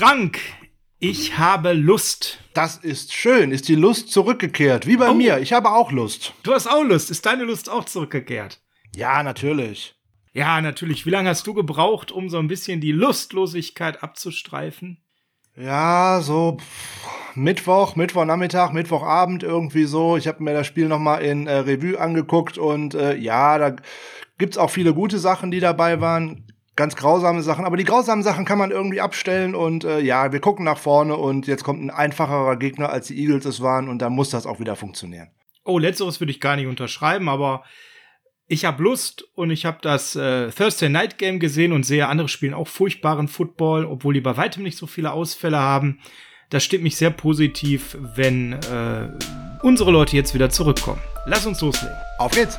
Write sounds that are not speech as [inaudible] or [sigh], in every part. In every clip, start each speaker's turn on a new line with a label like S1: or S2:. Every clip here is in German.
S1: Frank, ich habe Lust.
S2: Das ist schön. Ist die Lust zurückgekehrt? Wie bei oh. mir. Ich habe auch Lust.
S1: Du hast auch Lust. Ist deine Lust auch zurückgekehrt?
S2: Ja, natürlich.
S1: Ja, natürlich. Wie lange hast du gebraucht, um so ein bisschen die Lustlosigkeit abzustreifen?
S2: Ja, so pff, Mittwoch, Mittwochnachmittag, Mittwochabend irgendwie so. Ich habe mir das Spiel noch mal in äh, Revue angeguckt und äh, ja, da gibt's auch viele gute Sachen, die dabei waren ganz grausame Sachen. Aber die grausamen Sachen kann man irgendwie abstellen und äh, ja, wir gucken nach vorne und jetzt kommt ein einfacherer Gegner, als die Eagles es waren und dann muss das auch wieder funktionieren.
S1: Oh, letzteres würde ich gar nicht unterschreiben, aber ich habe Lust und ich habe das äh, Thursday Night Game gesehen und sehe, andere spielen auch furchtbaren Football, obwohl die bei weitem nicht so viele Ausfälle haben. Das stimmt mich sehr positiv, wenn äh, unsere Leute jetzt wieder zurückkommen. Lass uns loslegen.
S2: Auf geht's!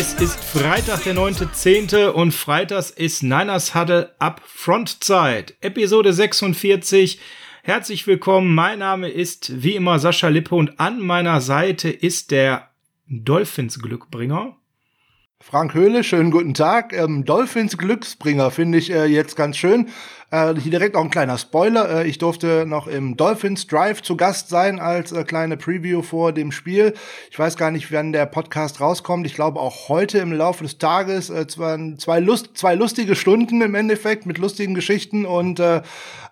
S1: Es ist Freitag, der 9.10. und freitags ist Niners Huddle ab Frontzeit. Episode 46. Herzlich willkommen. Mein Name ist wie immer Sascha Lippe und an meiner Seite ist der Dolphins Glückbringer.
S2: Frank Höhle, schönen guten Tag. Ähm, Dolphins Glücksbringer finde ich äh, jetzt ganz schön. Äh, hier direkt auch ein kleiner Spoiler. Äh, ich durfte noch im Dolphins Drive zu Gast sein als äh, kleine Preview vor dem Spiel. Ich weiß gar nicht, wann der Podcast rauskommt. Ich glaube auch heute im Laufe des Tages. Äh, zwei, Lust, zwei lustige Stunden im Endeffekt mit lustigen Geschichten und äh,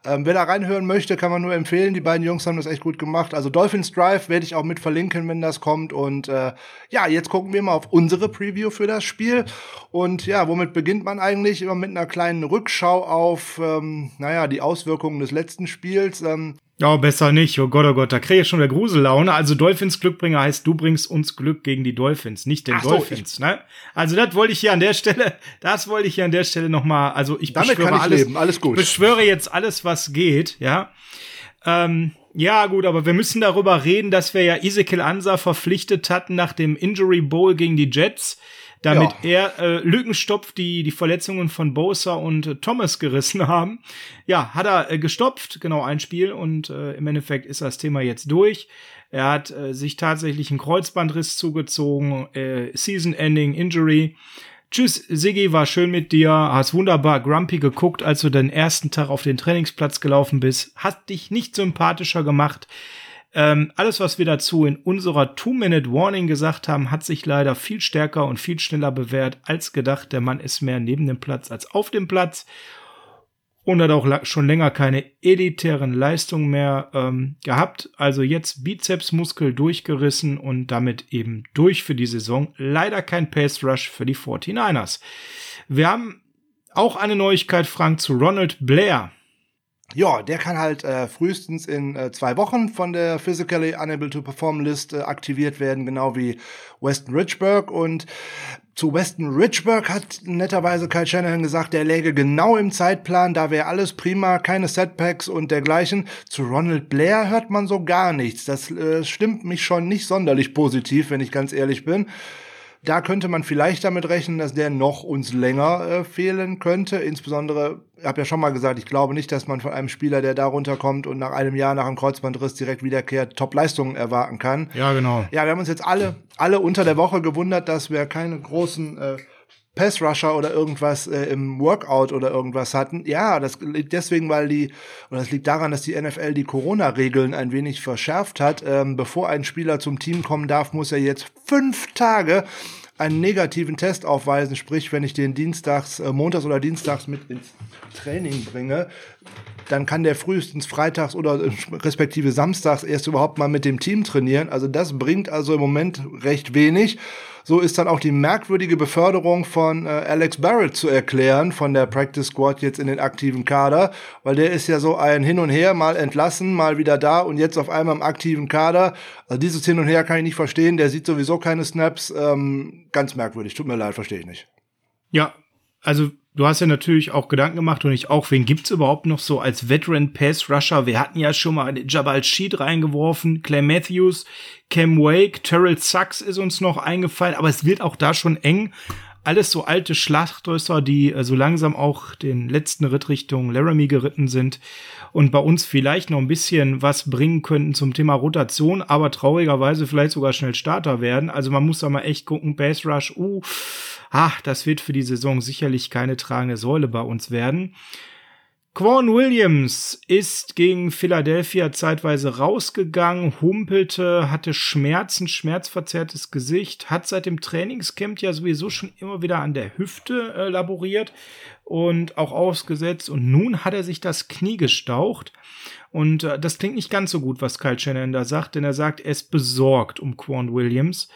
S2: ähm, wer da reinhören möchte, kann man nur empfehlen. Die beiden Jungs haben das echt gut gemacht. Also Dolphins Drive werde ich auch mit verlinken, wenn das kommt. Und äh, ja, jetzt gucken wir mal auf unsere Preview für das Spiel. Und ja, womit beginnt man eigentlich? Immer mit einer kleinen Rückschau auf, ähm, naja, die Auswirkungen des letzten Spiels. Ähm,
S1: ja, besser nicht. Oh Gott, oh Gott, da kriege ich schon wieder Grusellaune. Also Dolphins Glückbringer heißt, du bringst uns Glück gegen die Dolphins, nicht den Ach Dolphins. So, ne? Also das wollte ich hier an der Stelle, [laughs] das wollte ich hier an der Stelle noch mal. Also ich
S2: Damit beschwöre
S1: ich
S2: alles, leben. alles gut.
S1: beschwöre jetzt alles, was geht. Ja, ähm, ja gut, aber wir müssen darüber reden, dass wir ja Ezekiel Ansa verpflichtet hatten nach dem Injury Bowl gegen die Jets damit ja. er äh, Lücken stopft, die die Verletzungen von Bosa und äh, Thomas gerissen [laughs] haben. Ja, hat er äh, gestopft, genau ein Spiel und äh, im Endeffekt ist das Thema jetzt durch. Er hat äh, sich tatsächlich einen Kreuzbandriss zugezogen, äh, Season-Ending Injury. Tschüss, Siggi, war schön mit dir. Hast wunderbar grumpy geguckt, als du den ersten Tag auf den Trainingsplatz gelaufen bist. Hat dich nicht sympathischer gemacht. Ähm, alles, was wir dazu in unserer Two-Minute-Warning gesagt haben, hat sich leider viel stärker und viel schneller bewährt als gedacht. Der Mann ist mehr neben dem Platz als auf dem Platz und hat auch schon länger keine elitären Leistungen mehr ähm, gehabt. Also jetzt Bizepsmuskel durchgerissen und damit eben durch für die Saison. Leider kein Pace Rush für die 49ers. Wir haben auch eine Neuigkeit, Frank, zu Ronald Blair.
S2: Ja, der kann halt äh, frühestens in äh, zwei Wochen von der Physically Unable to Perform List äh, aktiviert werden, genau wie Weston Richburg. Und zu Weston Richburg hat netterweise Kyle Shanahan gesagt, der läge genau im Zeitplan, da wäre alles prima, keine Setbacks und dergleichen. Zu Ronald Blair hört man so gar nichts. Das äh, stimmt mich schon nicht sonderlich positiv, wenn ich ganz ehrlich bin. Da könnte man vielleicht damit rechnen, dass der noch uns länger äh, fehlen könnte. Insbesondere, ich habe ja schon mal gesagt, ich glaube nicht, dass man von einem Spieler, der da runterkommt und nach einem Jahr nach einem Kreuzbandriss direkt wiederkehrt, Top-Leistungen erwarten kann.
S1: Ja, genau.
S2: Ja, wir haben uns jetzt alle, alle unter der Woche gewundert, dass wir keine großen äh, Pass-Rusher oder irgendwas äh, im Workout oder irgendwas hatten. Ja, das liegt deswegen, weil die, oder das liegt daran, dass die NFL die Corona-Regeln ein wenig verschärft hat. Ähm, bevor ein Spieler zum Team kommen darf, muss er jetzt fünf Tage einen negativen Test aufweisen, sprich, wenn ich den dienstags, äh, montags oder dienstags mit ins Training bringe, dann kann der frühestens freitags oder äh, respektive samstags erst überhaupt mal mit dem Team trainieren. Also das bringt also im Moment recht wenig. So ist dann auch die merkwürdige Beförderung von äh, Alex Barrett zu erklären, von der Practice Squad jetzt in den aktiven Kader, weil der ist ja so ein Hin und Her, mal entlassen, mal wieder da und jetzt auf einmal im aktiven Kader. Also dieses Hin und Her kann ich nicht verstehen, der sieht sowieso keine Snaps. Ähm, ganz merkwürdig, tut mir leid, verstehe ich nicht.
S1: Ja, also du hast ja natürlich auch Gedanken gemacht und ich auch, wen gibt's überhaupt noch so als Veteran Pass Rusher? Wir hatten ja schon mal Jabal Sheed reingeworfen, Claire Matthews, Cam Wake, Terrell Sachs ist uns noch eingefallen, aber es wird auch da schon eng. Alles so alte Schlachtrösser, die äh, so langsam auch den letzten Ritt Richtung Laramie geritten sind und bei uns vielleicht noch ein bisschen was bringen könnten zum Thema Rotation, aber traurigerweise vielleicht sogar schnell Starter werden. Also man muss da mal echt gucken, Base Rush, uh, ach, das wird für die Saison sicherlich keine tragende Säule bei uns werden. Quan Williams ist gegen Philadelphia zeitweise rausgegangen, humpelte, hatte Schmerzen, schmerzverzerrtes Gesicht, hat seit dem Trainingscamp ja sowieso schon immer wieder an der Hüfte äh, laboriert und auch ausgesetzt. Und nun hat er sich das Knie gestaucht. Und äh, das klingt nicht ganz so gut, was Kyle Shannon da sagt, denn er sagt, er ist besorgt um Quan Williams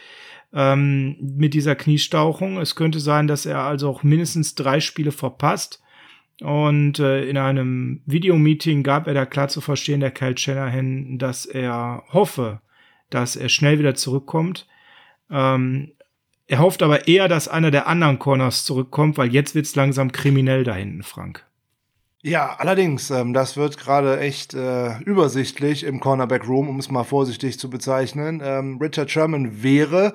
S1: ähm, mit dieser Kniestauchung. Es könnte sein, dass er also auch mindestens drei Spiele verpasst. Und äh, in einem Videomeeting gab er da klar zu verstehen, der Kyle Shanahan, dass er hoffe, dass er schnell wieder zurückkommt. Ähm, er hofft aber eher, dass einer der anderen Corners zurückkommt, weil jetzt wird's langsam kriminell da hinten, Frank.
S2: Ja, allerdings, ähm, das wird gerade echt äh, übersichtlich im Cornerback Room, um es mal vorsichtig zu bezeichnen. Ähm, Richard Sherman wäre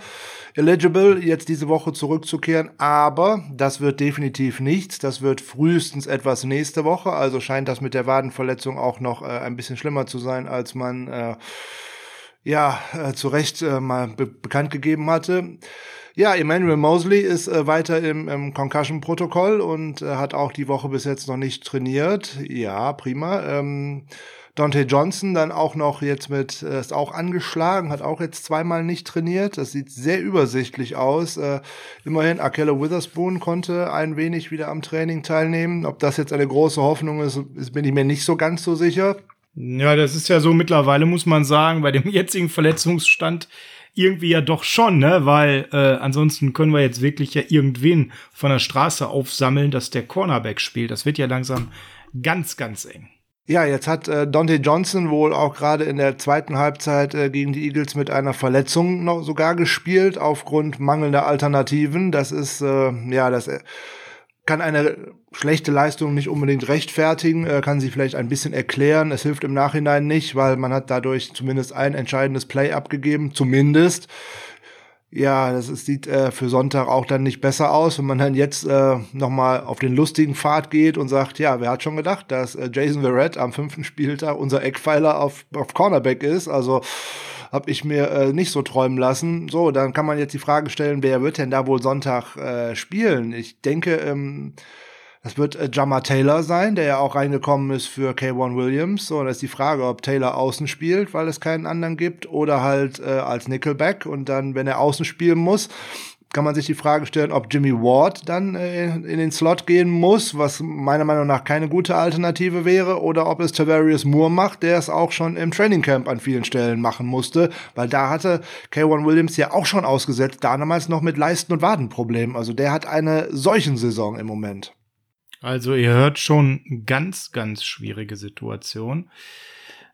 S2: eligible, jetzt diese Woche zurückzukehren, aber das wird definitiv nichts. Das wird frühestens etwas nächste Woche. Also scheint das mit der Wadenverletzung auch noch äh, ein bisschen schlimmer zu sein, als man äh, ja äh, zu Recht äh, mal be bekannt gegeben hatte. Ja, Emmanuel Mosley ist äh, weiter im, im Concussion-Protokoll und äh, hat auch die Woche bis jetzt noch nicht trainiert. Ja, prima. Ähm, Dante Johnson dann auch noch jetzt mit, äh, ist auch angeschlagen, hat auch jetzt zweimal nicht trainiert. Das sieht sehr übersichtlich aus. Äh, immerhin, Akella Witherspoon konnte ein wenig wieder am Training teilnehmen. Ob das jetzt eine große Hoffnung ist, ist bin ich mir nicht so ganz so sicher.
S1: Ja, das ist ja so mittlerweile, muss man sagen, bei dem [laughs] jetzigen Verletzungsstand irgendwie ja doch schon, ne? Weil äh, ansonsten können wir jetzt wirklich ja irgendwen von der Straße aufsammeln, dass der Cornerback spielt. Das wird ja langsam ganz, ganz eng.
S2: Ja, jetzt hat äh, Dante Johnson wohl auch gerade in der zweiten Halbzeit äh, gegen die Eagles mit einer Verletzung noch sogar gespielt aufgrund mangelnder Alternativen. Das ist äh, ja das äh, kann eine schlechte Leistung nicht unbedingt rechtfertigen, äh, kann sie vielleicht ein bisschen erklären. Es hilft im Nachhinein nicht, weil man hat dadurch zumindest ein entscheidendes Play abgegeben, zumindest. Ja, das ist, sieht äh, für Sonntag auch dann nicht besser aus, wenn man dann jetzt äh, nochmal auf den lustigen Pfad geht und sagt, ja, wer hat schon gedacht, dass äh, Jason Verrett am fünften Spieltag unser Eckpfeiler auf, auf Cornerback ist. Also habe ich mir äh, nicht so träumen lassen. So, dann kann man jetzt die Frage stellen, wer wird denn da wohl Sonntag äh, spielen? Ich denke, ähm, das wird äh, Jammer Taylor sein, der ja auch reingekommen ist für K1 Williams. So, da ist die Frage, ob Taylor außen spielt, weil es keinen anderen gibt, oder halt äh, als Nickelback. Und dann, wenn er außen spielen muss, kann man sich die Frage stellen, ob Jimmy Ward dann äh, in den Slot gehen muss, was meiner Meinung nach keine gute Alternative wäre, oder ob es Tavarius Moore macht, der es auch schon im Training Camp an vielen Stellen machen musste, weil da hatte K1 Williams ja auch schon ausgesetzt, damals noch mit Leisten- und Wadenproblemen. Also der hat eine solchen Saison im Moment.
S1: Also ihr hört schon ganz, ganz schwierige Situation.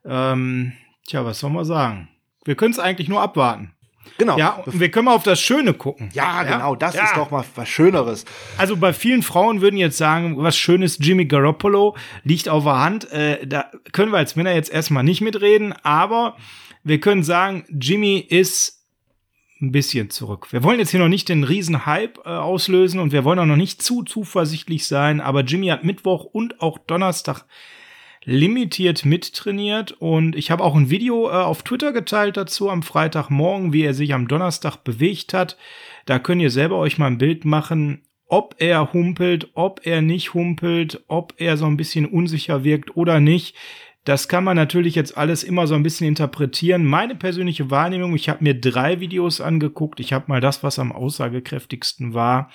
S1: Ähm, tja, was soll man sagen? Wir können es eigentlich nur abwarten.
S2: Genau.
S1: Ja, und wir können mal auf das Schöne gucken.
S2: Ja, genau, das ja. ist doch mal was Schöneres.
S1: Also bei vielen Frauen würden jetzt sagen, was Schönes, Jimmy Garoppolo liegt auf der Hand. Äh, da können wir als Männer jetzt erstmal nicht mitreden, aber wir können sagen, Jimmy ist ein bisschen zurück. Wir wollen jetzt hier noch nicht den riesen Hype äh, auslösen und wir wollen auch noch nicht zu zuversichtlich sein, aber Jimmy hat Mittwoch und auch Donnerstag limitiert mittrainiert und ich habe auch ein Video äh, auf Twitter geteilt dazu am Freitagmorgen, wie er sich am Donnerstag bewegt hat. Da könnt ihr selber euch mal ein Bild machen, ob er humpelt, ob er nicht humpelt, ob er so ein bisschen unsicher wirkt oder nicht. Das kann man natürlich jetzt alles immer so ein bisschen interpretieren. Meine persönliche Wahrnehmung, ich habe mir drei Videos angeguckt. Ich habe mal das, was am aussagekräftigsten war,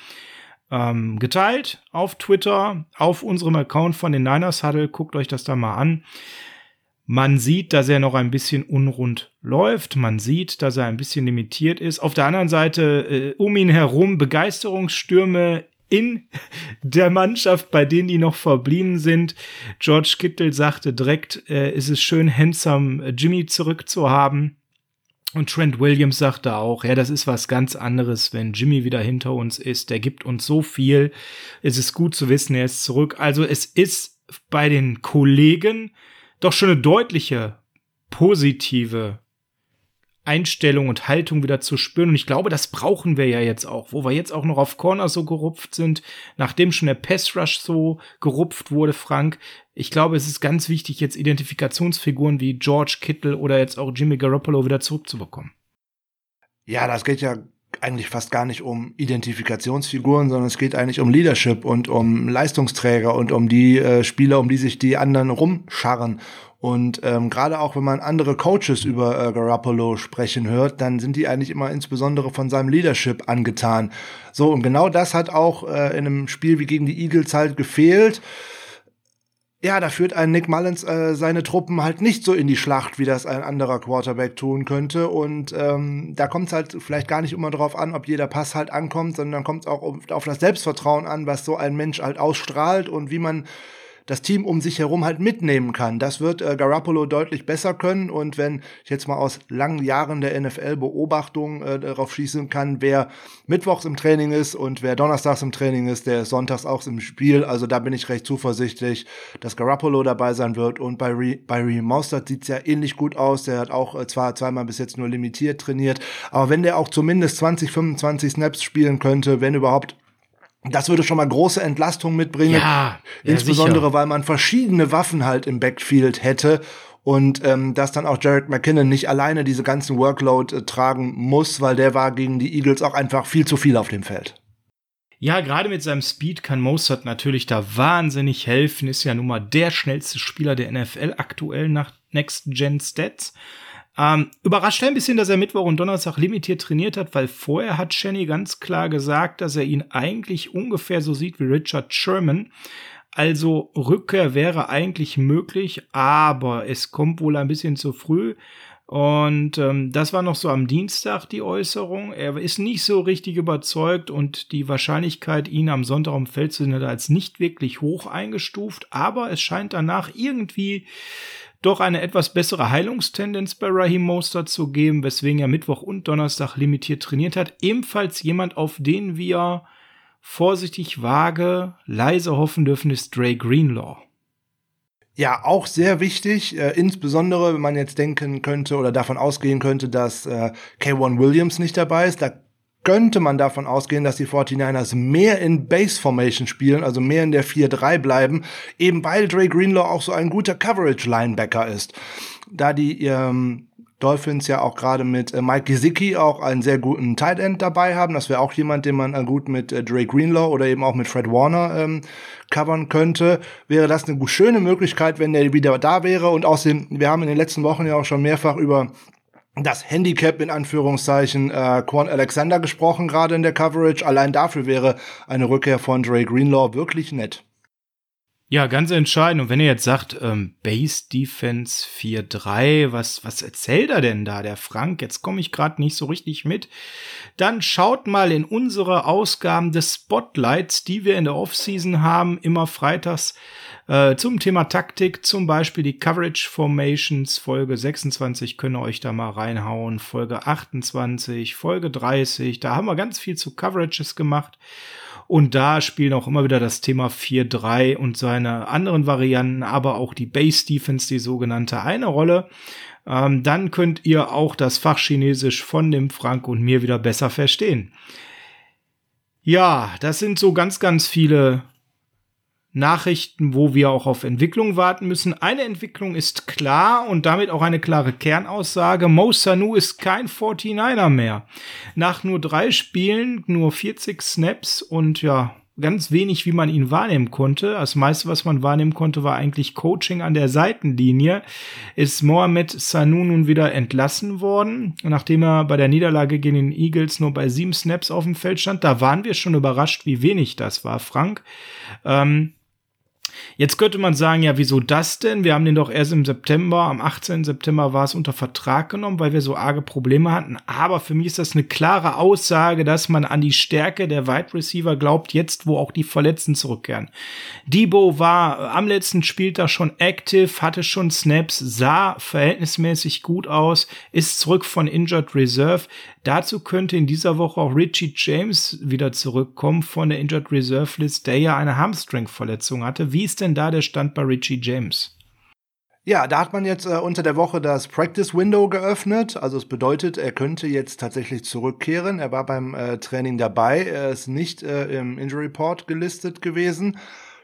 S1: ähm, geteilt auf Twitter, auf unserem Account von den Niners Huddle. Guckt euch das da mal an. Man sieht, dass er noch ein bisschen unrund läuft. Man sieht, dass er ein bisschen limitiert ist. Auf der anderen Seite äh, um ihn herum Begeisterungsstürme in der Mannschaft, bei denen die noch verblieben sind. George Kittle sagte direkt, äh, ist es schön, handsome Jimmy zurückzuhaben. Und Trent Williams sagte auch, ja, das ist was ganz anderes, wenn Jimmy wieder hinter uns ist. Der gibt uns so viel. Es ist gut zu wissen, er ist zurück. Also es ist bei den Kollegen doch schon eine deutliche positive Einstellung und Haltung wieder zu spüren. Und ich glaube, das brauchen wir ja jetzt auch, wo wir jetzt auch noch auf Corner so gerupft sind, nachdem schon der Pass Rush so gerupft wurde, Frank. Ich glaube, es ist ganz wichtig, jetzt Identifikationsfiguren wie George Kittle oder jetzt auch Jimmy Garoppolo wieder zurückzubekommen.
S2: Ja, das geht ja eigentlich fast gar nicht um Identifikationsfiguren, sondern es geht eigentlich um Leadership und um Leistungsträger und um die äh, Spieler, um die sich die anderen rumscharren. Und ähm, gerade auch wenn man andere Coaches über äh, Garoppolo sprechen hört, dann sind die eigentlich immer insbesondere von seinem Leadership angetan. So, und genau das hat auch äh, in einem Spiel wie gegen die Eagles halt gefehlt ja, da führt ein Nick Mullins äh, seine Truppen halt nicht so in die Schlacht, wie das ein anderer Quarterback tun könnte. Und ähm, da kommt es halt vielleicht gar nicht immer darauf an, ob jeder Pass halt ankommt, sondern kommt es auch auf das Selbstvertrauen an, was so ein Mensch halt ausstrahlt und wie man das Team um sich herum halt mitnehmen kann. Das wird äh, Garoppolo deutlich besser können. Und wenn ich jetzt mal aus langen Jahren der NFL-Beobachtung äh, darauf schließen kann, wer mittwochs im Training ist und wer donnerstags im Training ist, der ist sonntags auch im Spiel. Also da bin ich recht zuversichtlich, dass Garoppolo dabei sein wird. Und bei, Re bei Reem Mostert sieht's ja ähnlich gut aus. Der hat auch äh, zwar zweimal bis jetzt nur limitiert trainiert, aber wenn der auch zumindest 20, 25 Snaps spielen könnte, wenn überhaupt das würde schon mal große Entlastung mitbringen. Ja, ja insbesondere, sicher. weil man verschiedene Waffen halt im Backfield hätte und ähm, dass dann auch Jared McKinnon nicht alleine diese ganzen Workload äh, tragen muss, weil der war gegen die Eagles auch einfach viel zu viel auf dem Feld.
S1: Ja, gerade mit seinem Speed kann Mostert natürlich da wahnsinnig helfen. Ist ja nun mal der schnellste Spieler der NFL aktuell nach Next Gen Stats. Ähm, überrascht ein bisschen, dass er Mittwoch und Donnerstag limitiert trainiert hat, weil vorher hat Shenny ganz klar gesagt, dass er ihn eigentlich ungefähr so sieht wie Richard Sherman. Also Rückkehr wäre eigentlich möglich, aber es kommt wohl ein bisschen zu früh. Und ähm, das war noch so am Dienstag die Äußerung. Er ist nicht so richtig überzeugt und die Wahrscheinlichkeit, ihn am Sonntag am Feld zu sehen, hat er als nicht wirklich hoch eingestuft. Aber es scheint danach irgendwie doch eine etwas bessere Heilungstendenz bei Raheem Mostert zu geben, weswegen er Mittwoch und Donnerstag limitiert trainiert hat. Ebenfalls jemand, auf den wir vorsichtig vage, leise hoffen dürfen, ist Dre Greenlaw.
S2: Ja, auch sehr wichtig, äh, insbesondere wenn man jetzt denken könnte oder davon ausgehen könnte, dass äh, K1 Williams nicht dabei ist. Da könnte man davon ausgehen, dass die 49ers mehr in Base Formation spielen, also mehr in der 4-3 bleiben, eben weil Dre Greenlaw auch so ein guter Coverage Linebacker ist. Da die ähm, Dolphins ja auch gerade mit äh, Mike Gesicki auch einen sehr guten Tight End dabei haben. Das wäre auch jemand, den man äh, gut mit äh, Dre Greenlaw oder eben auch mit Fred Warner ähm, covern könnte. Wäre das eine schöne Möglichkeit, wenn der wieder da wäre. Und außerdem, wir haben in den letzten Wochen ja auch schon mehrfach über das Handicap in Anführungszeichen äh, Quan Alexander gesprochen, gerade in der Coverage. Allein dafür wäre eine Rückkehr von Dre Greenlaw wirklich nett.
S1: Ja, ganz entscheidend. Und wenn ihr jetzt sagt, ähm, Base Defense 4-3, was, was erzählt er denn da, der Frank? Jetzt komme ich gerade nicht so richtig mit. Dann schaut mal in unsere Ausgaben des Spotlights, die wir in der Offseason haben, immer freitags äh, zum Thema Taktik, zum Beispiel die Coverage Formations, Folge 26 könnt ihr euch da mal reinhauen, Folge 28, Folge 30, da haben wir ganz viel zu Coverages gemacht. Und da spielen auch immer wieder das Thema 4-3 und seine anderen Varianten, aber auch die Base Defense, die sogenannte, eine Rolle. Ähm, dann könnt ihr auch das Fachchinesisch von dem Frank und mir wieder besser verstehen. Ja, das sind so ganz, ganz viele Nachrichten, wo wir auch auf Entwicklung warten müssen. Eine Entwicklung ist klar und damit auch eine klare Kernaussage. Mo Sanu ist kein 49er mehr. Nach nur drei Spielen, nur 40 Snaps und ja, ganz wenig, wie man ihn wahrnehmen konnte. Das meiste, was man wahrnehmen konnte, war eigentlich Coaching an der Seitenlinie. Ist Mohamed Sanu nun wieder entlassen worden, nachdem er bei der Niederlage gegen den Eagles nur bei sieben Snaps auf dem Feld stand. Da waren wir schon überrascht, wie wenig das war, Frank. Ähm, Jetzt könnte man sagen, ja, wieso das denn? Wir haben den doch erst im September, am 18. September war es unter Vertrag genommen, weil wir so arge Probleme hatten. Aber für mich ist das eine klare Aussage, dass man an die Stärke der Wide Receiver glaubt, jetzt wo auch die Verletzten zurückkehren. Debo war am letzten Spieltag schon active, hatte schon Snaps, sah verhältnismäßig gut aus, ist zurück von Injured Reserve. Dazu könnte in dieser Woche auch Richie James wieder zurückkommen von der Injured Reserve List, der ja eine Hamstring-Verletzung hatte. Wie ist denn da der Stand bei Richie James?
S2: Ja, da hat man jetzt äh, unter der Woche das Practice Window geöffnet. Also es bedeutet, er könnte jetzt tatsächlich zurückkehren. Er war beim äh, Training dabei. Er ist nicht äh, im Injury Report gelistet gewesen.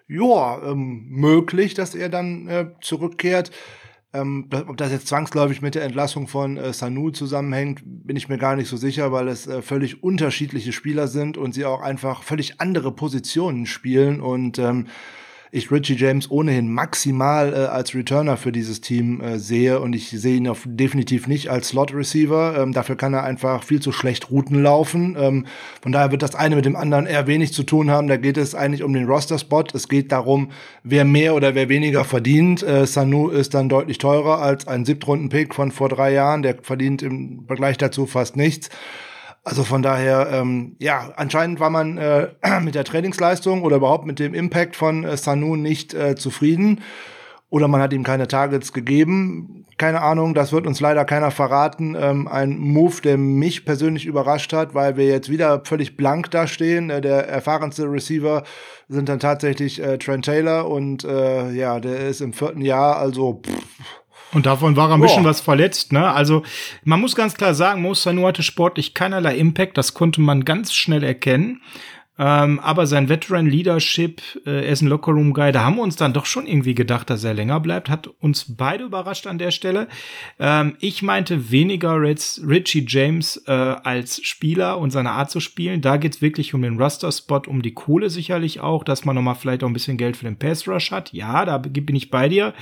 S2: Ja, ähm, möglich, dass er dann äh, zurückkehrt. Ähm, ob das jetzt zwangsläufig mit der Entlassung von äh, Sanu zusammenhängt, bin ich mir gar nicht so sicher, weil es äh, völlig unterschiedliche Spieler sind und sie auch einfach völlig andere Positionen spielen und ähm, ich Richie James ohnehin maximal äh, als Returner für dieses Team äh, sehe und ich sehe ihn auf, definitiv nicht als Slot Receiver. Ähm, dafür kann er einfach viel zu schlecht Routen laufen. Ähm, von daher wird das eine mit dem anderen eher wenig zu tun haben. Da geht es eigentlich um den Roster-Spot. Es geht darum, wer mehr oder wer weniger verdient. Äh, Sanu ist dann deutlich teurer als ein Siebtrunden-Pick von vor drei Jahren. Der verdient im Vergleich dazu fast nichts. Also von daher, ähm, ja, anscheinend war man äh, [clears throat] mit der Trainingsleistung oder überhaupt mit dem Impact von äh, Sanu nicht äh, zufrieden. Oder man hat ihm keine Targets gegeben. Keine Ahnung, das wird uns leider keiner verraten. Ähm, ein Move, der mich persönlich überrascht hat, weil wir jetzt wieder völlig blank dastehen. Äh, der erfahrenste Receiver sind dann tatsächlich äh, Trent Taylor und äh, ja, der ist im vierten Jahr, also pff,
S1: und davon war er ein Boah. bisschen was verletzt, ne? Also, man muss ganz klar sagen, Mo Sanu hatte sportlich keinerlei Impact, das konnte man ganz schnell erkennen. Ähm, aber sein Veteran Leadership, äh, er ist ein Lockerroom Guy, da haben wir uns dann doch schon irgendwie gedacht, dass er länger bleibt. Hat uns beide überrascht an der Stelle. Ähm, ich meinte weniger Richie James äh, als Spieler und seine Art zu spielen. Da geht's wirklich um den Roster-Spot, um die Kohle sicherlich auch, dass man nochmal vielleicht auch ein bisschen Geld für den Pass Rush hat. Ja, da bin ich bei dir.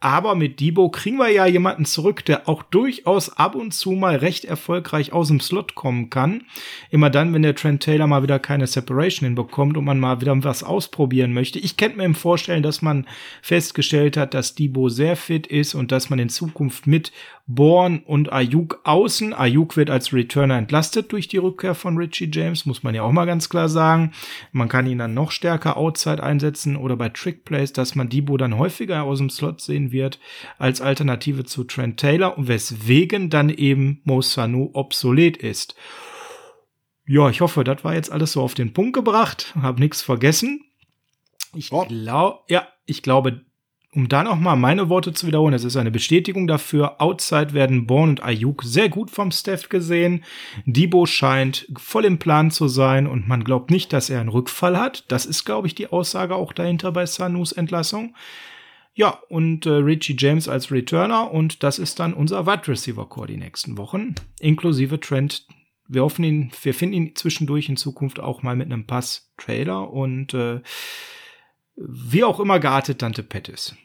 S1: Aber mit Debo kriegen wir ja jemanden zurück, der auch durchaus ab und zu mal recht erfolgreich aus dem Slot kommen kann. Immer dann, wenn der Trent Taylor mal wieder keine Separation Separation hinbekommt und man mal wieder was ausprobieren möchte. Ich könnte mir vorstellen, dass man festgestellt hat, dass Debo sehr fit ist und dass man in Zukunft mit Born und Ayuk außen, Ayuk wird als Returner entlastet durch die Rückkehr von Richie James, muss man ja auch mal ganz klar sagen. Man kann ihn dann noch stärker outside einsetzen oder bei Trick Plays, dass man Debo dann häufiger aus dem Slot sehen wird als Alternative zu Trent Taylor und weswegen dann eben Mo Sanu obsolet ist. Ja, ich hoffe, das war jetzt alles so auf den Punkt gebracht. Hab nichts vergessen. Ich oh. glaube, ja, ich glaube, um da noch mal meine Worte zu wiederholen, das ist eine Bestätigung dafür. Outside werden Born und Ayuk sehr gut vom Steph gesehen. Debo scheint voll im Plan zu sein und man glaubt nicht, dass er einen Rückfall hat. Das ist, glaube ich, die Aussage auch dahinter bei Sanus Entlassung. Ja, und äh, Richie James als Returner und das ist dann unser Wide Receiver Core die nächsten Wochen, inklusive Trent wir hoffen ihn, wir finden ihn zwischendurch in Zukunft auch mal mit einem Pass-Trailer und äh, wie auch immer geartet Dante Pettis.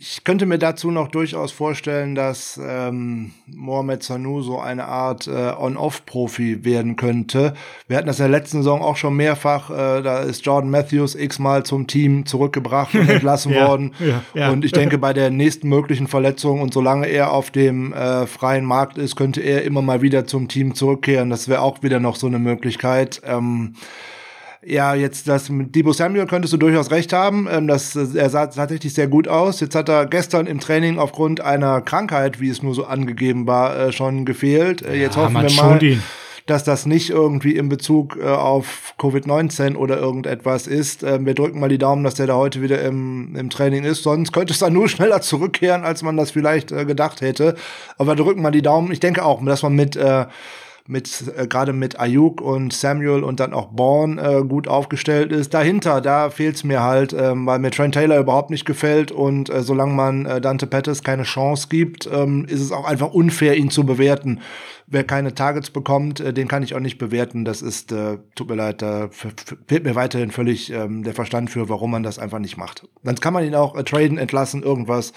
S2: Ich könnte mir dazu noch durchaus vorstellen, dass ähm, Mohamed Sanu so eine Art äh, On-Off-Profi werden könnte. Wir hatten das in der letzten Saison auch schon mehrfach. Äh, da ist Jordan Matthews x-mal zum Team zurückgebracht und [laughs] entlassen ja, worden. Ja, ja. Und ich denke, bei der nächsten möglichen Verletzung und solange er auf dem äh, freien Markt ist, könnte er immer mal wieder zum Team zurückkehren. Das wäre auch wieder noch so eine Möglichkeit. Ähm, ja, jetzt das mit Debo Samuel könntest du durchaus recht haben. Ähm, das, er sah tatsächlich sehr gut aus. Jetzt hat er gestern im Training aufgrund einer Krankheit, wie es nur so angegeben war, äh, schon gefehlt. Äh, jetzt ja, hoffen wir mal, dass das nicht irgendwie in Bezug äh, auf Covid-19 oder irgendetwas ist. Ähm, wir drücken mal die Daumen, dass der da heute wieder im, im Training ist. Sonst könnte es dann nur [laughs] schneller zurückkehren, als man das vielleicht äh, gedacht hätte. Aber wir drücken mal die Daumen. Ich denke auch, dass man mit äh, mit äh, gerade mit Ayuk und Samuel und dann auch Bourne äh, gut aufgestellt ist. Dahinter, da fehlt's mir halt, ähm, weil mir Trent Taylor überhaupt nicht gefällt und äh, solange man äh, Dante Pettis keine Chance gibt, ähm, ist es auch einfach unfair, ihn zu bewerten. Wer keine Targets bekommt, äh, den kann ich auch nicht bewerten. Das ist, äh, tut mir leid, da fehlt mir weiterhin völlig ähm, der Verstand für, warum man das einfach nicht macht. Dann kann man ihn auch äh, traden, entlassen, irgendwas.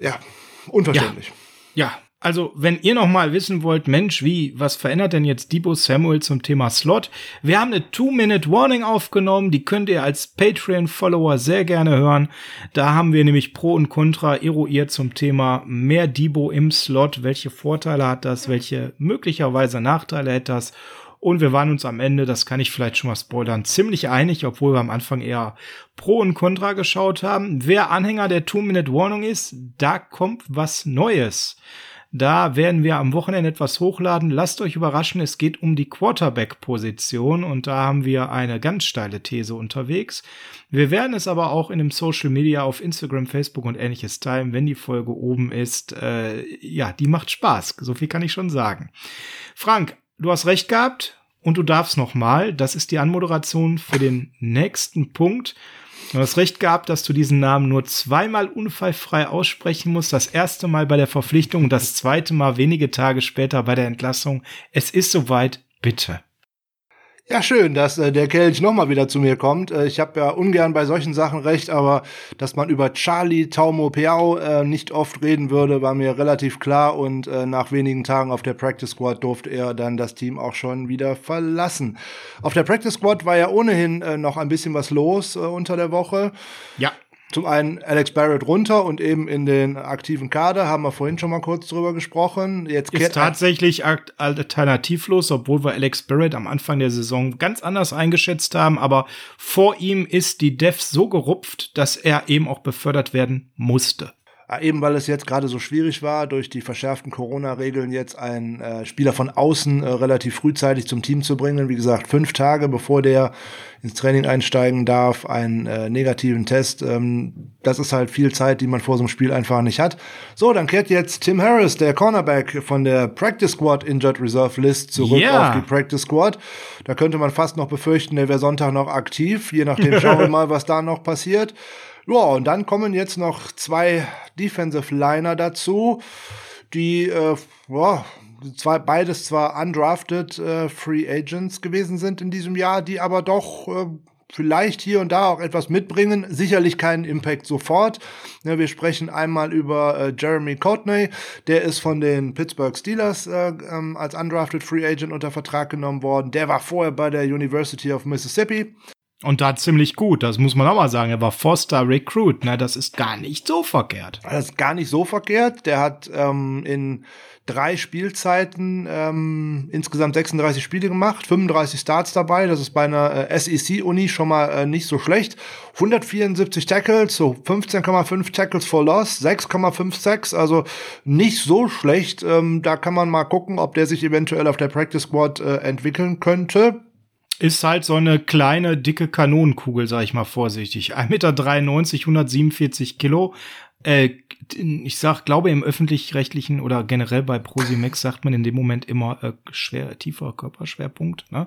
S2: Ja, unverständlich.
S1: Ja. ja Also, wenn ihr noch mal wissen wollt, Mensch, wie, was verändert denn jetzt Debo Samuel zum Thema Slot? Wir haben eine Two-Minute-Warning aufgenommen, die könnt ihr als Patreon-Follower sehr gerne hören. Da haben wir nämlich Pro und Contra eruiert zum Thema mehr Debo im Slot. Welche Vorteile hat das? Welche möglicherweise Nachteile hätte das? Und wir waren uns am Ende, das kann ich vielleicht schon mal spoilern, ziemlich einig, obwohl wir am Anfang eher Pro und Contra geschaut haben. Wer Anhänger der Two-Minute-Warning ist, da kommt was Neues. Da werden wir am Wochenende etwas hochladen. Lasst euch überraschen, es geht um die Quarterback-Position und da haben wir eine ganz steile These unterwegs. Wir werden es aber auch in dem Social Media auf Instagram, Facebook und ähnliches teilen, wenn die Folge oben ist. Äh, ja, die macht Spaß. So viel kann ich schon sagen. Frank, du hast recht gehabt und du darfst noch mal. Das ist die Anmoderation für den nächsten Punkt. Du hast recht gehabt, dass du diesen Namen nur zweimal unfallfrei aussprechen musst. Das erste Mal bei der Verpflichtung und das zweite Mal wenige Tage später bei der Entlassung. Es ist soweit, bitte.
S2: Ja, schön, dass äh, der Kelch nochmal wieder zu mir kommt. Äh, ich habe ja ungern bei solchen Sachen recht, aber dass man über Charlie Taumo Peau äh, nicht oft reden würde, war mir relativ klar. Und äh, nach wenigen Tagen auf der Practice Squad durfte er dann das Team auch schon wieder verlassen. Auf der Practice Squad war ja ohnehin äh, noch ein bisschen was los äh, unter der Woche.
S1: Ja.
S2: Zum einen Alex Barrett runter und eben in den aktiven Kader, haben wir vorhin schon mal kurz drüber gesprochen.
S1: Jetzt ist tatsächlich alternativlos, obwohl wir Alex Barrett am Anfang der Saison ganz anders eingeschätzt haben, aber vor ihm ist die Dev so gerupft, dass er eben auch befördert werden musste.
S2: Ah, eben weil es jetzt gerade so schwierig war, durch die verschärften Corona-Regeln jetzt einen äh, Spieler von außen äh, relativ frühzeitig zum Team zu bringen. Wie gesagt, fünf Tage bevor der ins Training einsteigen darf, einen äh, negativen Test. Ähm, das ist halt viel Zeit, die man vor so einem Spiel einfach nicht hat. So, dann kehrt jetzt Tim Harris, der Cornerback von der Practice Squad Injured Reserve List, zurück yeah. auf die Practice Squad. Da könnte man fast noch befürchten, der wäre Sonntag noch aktiv. Je nachdem [laughs] schauen wir mal, was da noch passiert. Ja, und dann kommen jetzt noch zwei Defensive Liner dazu, die, äh, ja, zwei, beides zwar undrafted äh, Free Agents gewesen sind in diesem Jahr, die aber doch äh, vielleicht hier und da auch etwas mitbringen. Sicherlich keinen Impact sofort. Ja, wir sprechen einmal über äh, Jeremy Courtney. Der ist von den Pittsburgh Steelers äh, ähm, als undrafted Free Agent unter Vertrag genommen worden. Der war vorher bei der University of Mississippi.
S1: Und da ziemlich gut, das muss man auch mal sagen. Er war Foster Recruit, ne? Das ist gar nicht so verkehrt.
S2: Das ist gar nicht so verkehrt. Der hat ähm, in drei Spielzeiten ähm, insgesamt 36 Spiele gemacht, 35 Starts dabei. Das ist bei einer äh, SEC-Uni schon mal äh, nicht so schlecht. 174 Tackles, so 15,5 Tackles for Loss, 6,56, also nicht so schlecht. Ähm, da kann man mal gucken, ob der sich eventuell auf der Practice Squad äh, entwickeln könnte
S1: ist halt so eine kleine, dicke Kanonenkugel, sag ich mal vorsichtig. 1,93 Meter, 147 Kilo. Äh, ich sag, glaube im öffentlich-rechtlichen oder generell bei Prosimex sagt man in dem Moment immer äh, schwer, tiefer Körperschwerpunkt. Ne?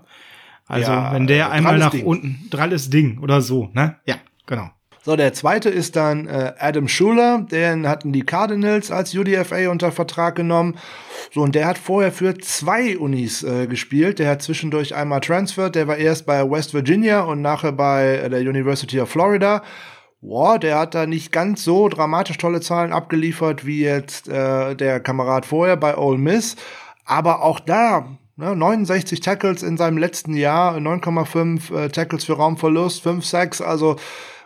S1: Also ja, wenn der einmal nach Ding. unten, dralles Ding oder so, ne? Ja, genau.
S2: So, der zweite ist dann äh, Adam Schuler, den hatten die Cardinals als UDFA unter Vertrag genommen. So, und der hat vorher für zwei Unis äh, gespielt. Der hat zwischendurch einmal transfert, der war erst bei West Virginia und nachher bei äh, der University of Florida. Boah, der hat da nicht ganz so dramatisch tolle Zahlen abgeliefert wie jetzt äh, der Kamerad vorher bei Ole Miss. Aber auch da Ne, 69 Tackles in seinem letzten Jahr, 9,5 äh, Tackles für Raumverlust, 5 Sacks, also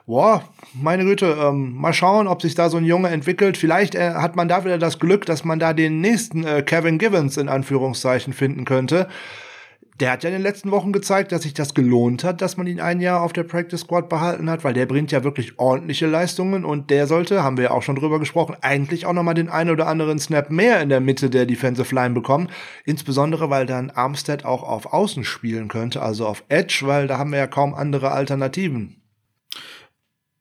S2: boah, meine Güte, ähm, mal schauen, ob sich da so ein Junge entwickelt. Vielleicht äh, hat man da wieder das Glück, dass man da den nächsten äh, Kevin Givens in Anführungszeichen finden könnte. Der hat ja in den letzten Wochen gezeigt, dass sich das gelohnt hat, dass man ihn ein Jahr auf der Practice Squad behalten hat, weil der bringt ja wirklich ordentliche Leistungen und der sollte, haben wir ja auch schon drüber gesprochen, eigentlich auch nochmal den einen oder anderen Snap mehr in der Mitte der Defensive Line bekommen. Insbesondere, weil dann Armstead auch auf Außen spielen könnte, also auf Edge, weil da haben wir ja kaum andere Alternativen.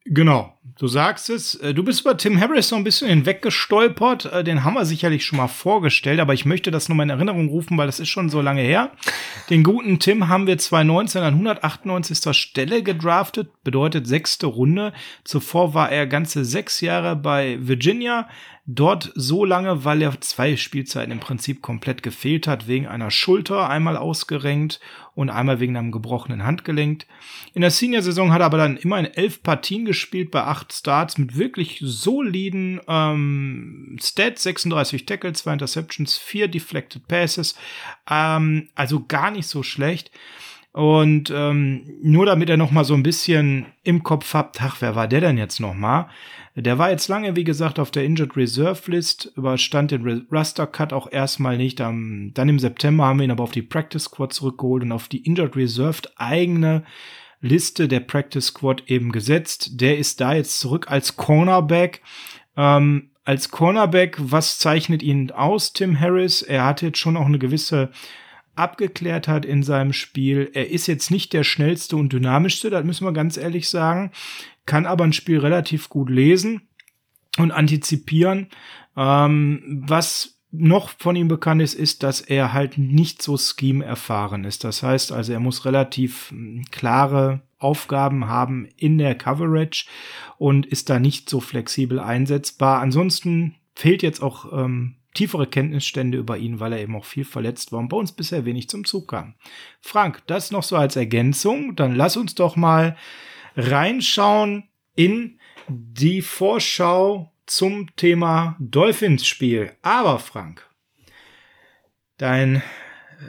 S1: Genau, du sagst es. Äh, du bist über Tim Harris so ein bisschen hinweggestolpert. Äh, den haben wir sicherlich schon mal vorgestellt, aber ich möchte das nur mal in Erinnerung rufen, weil das ist schon so lange her. Den guten Tim haben wir 2019 an 198. Stelle gedraftet, bedeutet sechste Runde. Zuvor war er ganze sechs Jahre bei Virginia, Dort so lange, weil er zwei Spielzeiten im Prinzip komplett gefehlt hat, wegen einer Schulter einmal ausgerenkt und einmal wegen einem gebrochenen Handgelenk. In der Senior-Saison hat er aber dann immerhin elf Partien gespielt bei acht Starts mit wirklich soliden ähm, Stats, 36 Tackles, zwei Interceptions, vier Deflected Passes, ähm, also gar nicht so schlecht. Und ähm, nur damit er noch mal so ein bisschen im Kopf habt, ach, wer war der denn jetzt noch mal? Der war jetzt lange, wie gesagt, auf der Injured Reserve List, überstand den Raster Cut auch erstmal nicht. Um, dann im September haben wir ihn aber auf die Practice Squad zurückgeholt und auf die Injured Reserved eigene Liste der Practice Squad eben gesetzt. Der ist da jetzt zurück als Cornerback. Ähm, als Cornerback, was zeichnet ihn aus, Tim Harris? Er hat jetzt schon auch eine gewisse abgeklärt hat in seinem Spiel. Er ist jetzt nicht der schnellste und dynamischste, das müssen wir ganz ehrlich sagen, kann aber ein Spiel relativ gut lesen und antizipieren. Ähm, was noch von ihm bekannt ist, ist, dass er halt nicht so Scheme erfahren ist. Das heißt also, er muss relativ hm, klare Aufgaben haben in der Coverage und ist da nicht so flexibel einsetzbar. Ansonsten fehlt jetzt auch ähm, tiefere Kenntnisstände über ihn, weil er eben auch viel verletzt war und bei uns bisher wenig zum Zug kam. Frank, das noch so als Ergänzung. Dann lass uns doch mal reinschauen in die Vorschau zum Thema Dolphins-Spiel. Aber Frank, dein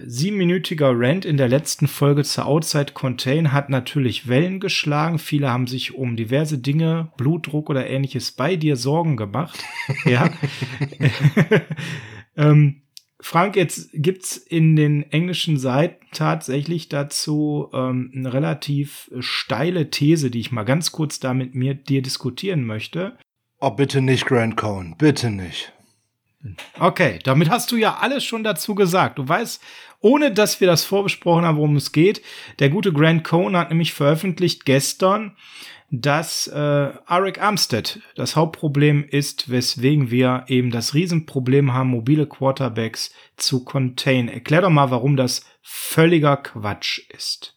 S1: siebenminütiger Rant in der letzten Folge zur Outside Contain hat natürlich Wellen geschlagen. Viele haben sich um diverse Dinge, Blutdruck oder ähnliches bei dir Sorgen gemacht. [laughs] ja. [laughs] ähm, Frank, jetzt gibt's in den englischen Seiten tatsächlich dazu ähm, eine relativ steile These, die ich mal ganz kurz da mit mir dir diskutieren möchte.
S2: Oh, bitte nicht, Grant Cohn, bitte nicht.
S1: Okay, damit hast du ja alles schon dazu gesagt. Du weißt, ohne dass wir das vorbesprochen haben, worum es geht. Der gute Grant Cohn hat nämlich veröffentlicht gestern, dass äh, Arik Armstead das Hauptproblem ist, weswegen wir eben das Riesenproblem haben, mobile Quarterbacks zu contain. Erklär doch mal, warum das völliger Quatsch ist.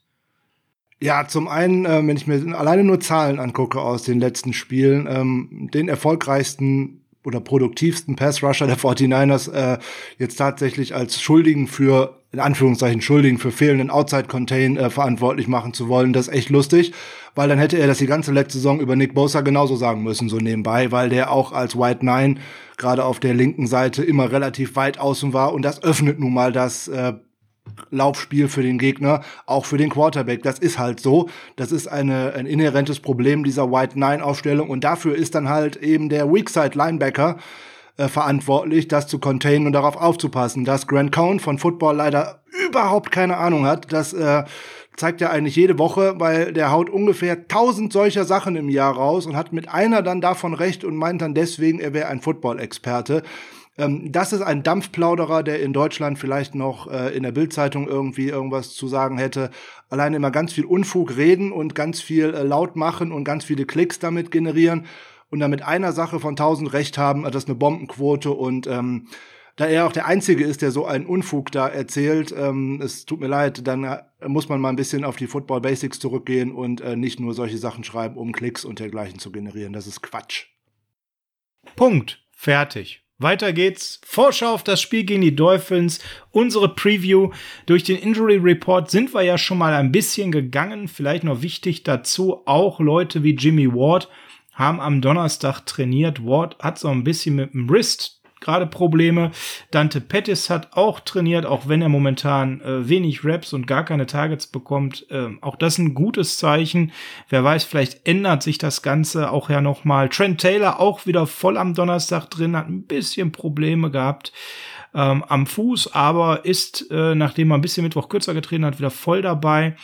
S2: Ja, zum einen, äh, wenn ich mir alleine nur Zahlen angucke aus den letzten Spielen, ähm, den erfolgreichsten oder produktivsten Pass-Rusher der 49ers äh, jetzt tatsächlich als Schuldigen für, in Anführungszeichen Schuldigen für fehlenden Outside-Contain äh, verantwortlich machen zu wollen, das ist echt lustig, weil dann hätte er das die ganze letzte Saison über Nick Bosa genauso sagen müssen, so nebenbei, weil der auch als White Nine gerade auf der linken Seite immer relativ weit außen war und das öffnet nun mal das äh, Laufspiel für den Gegner, auch für den Quarterback. Das ist halt so. Das ist eine, ein inhärentes Problem dieser White Nine Aufstellung und dafür ist dann halt eben der Weakside Linebacker äh, verantwortlich, das zu containen und darauf aufzupassen. Dass Grant Cohn von Football leider überhaupt keine Ahnung hat, das äh, zeigt er eigentlich jede Woche, weil der haut ungefähr tausend solcher Sachen im Jahr raus und hat mit einer dann davon recht und meint dann deswegen, er wäre ein Football-Experte. Ähm, das ist ein Dampfplauderer, der in Deutschland vielleicht noch äh, in der Bildzeitung irgendwie irgendwas zu sagen hätte. Alleine immer ganz viel Unfug reden und ganz viel äh, laut machen und ganz viele Klicks damit generieren und damit einer Sache von tausend recht haben, das ist eine Bombenquote und ähm, da er auch der Einzige ist, der so einen Unfug da erzählt, ähm, es tut mir leid, dann äh, muss man mal ein bisschen auf die Football Basics zurückgehen und äh, nicht nur solche Sachen schreiben, um Klicks und dergleichen zu generieren. Das ist Quatsch.
S1: Punkt. Fertig. Weiter geht's. Vorschau auf das Spiel gegen die Dolphins. Unsere Preview. Durch den Injury Report sind wir ja schon mal ein bisschen gegangen. Vielleicht noch wichtig dazu. Auch Leute wie Jimmy Ward haben am Donnerstag trainiert. Ward hat so ein bisschen mit dem Wrist gerade Probleme. Dante Pettis hat auch trainiert, auch wenn er momentan äh, wenig Raps und gar keine Targets bekommt. Ähm, auch das ein gutes Zeichen. Wer weiß, vielleicht ändert sich das Ganze auch ja noch mal. Trent Taylor auch wieder voll am Donnerstag drin, hat ein bisschen Probleme gehabt. Ähm, am Fuß, aber ist, äh, nachdem er ein bisschen Mittwoch kürzer getreten hat, wieder voll dabei.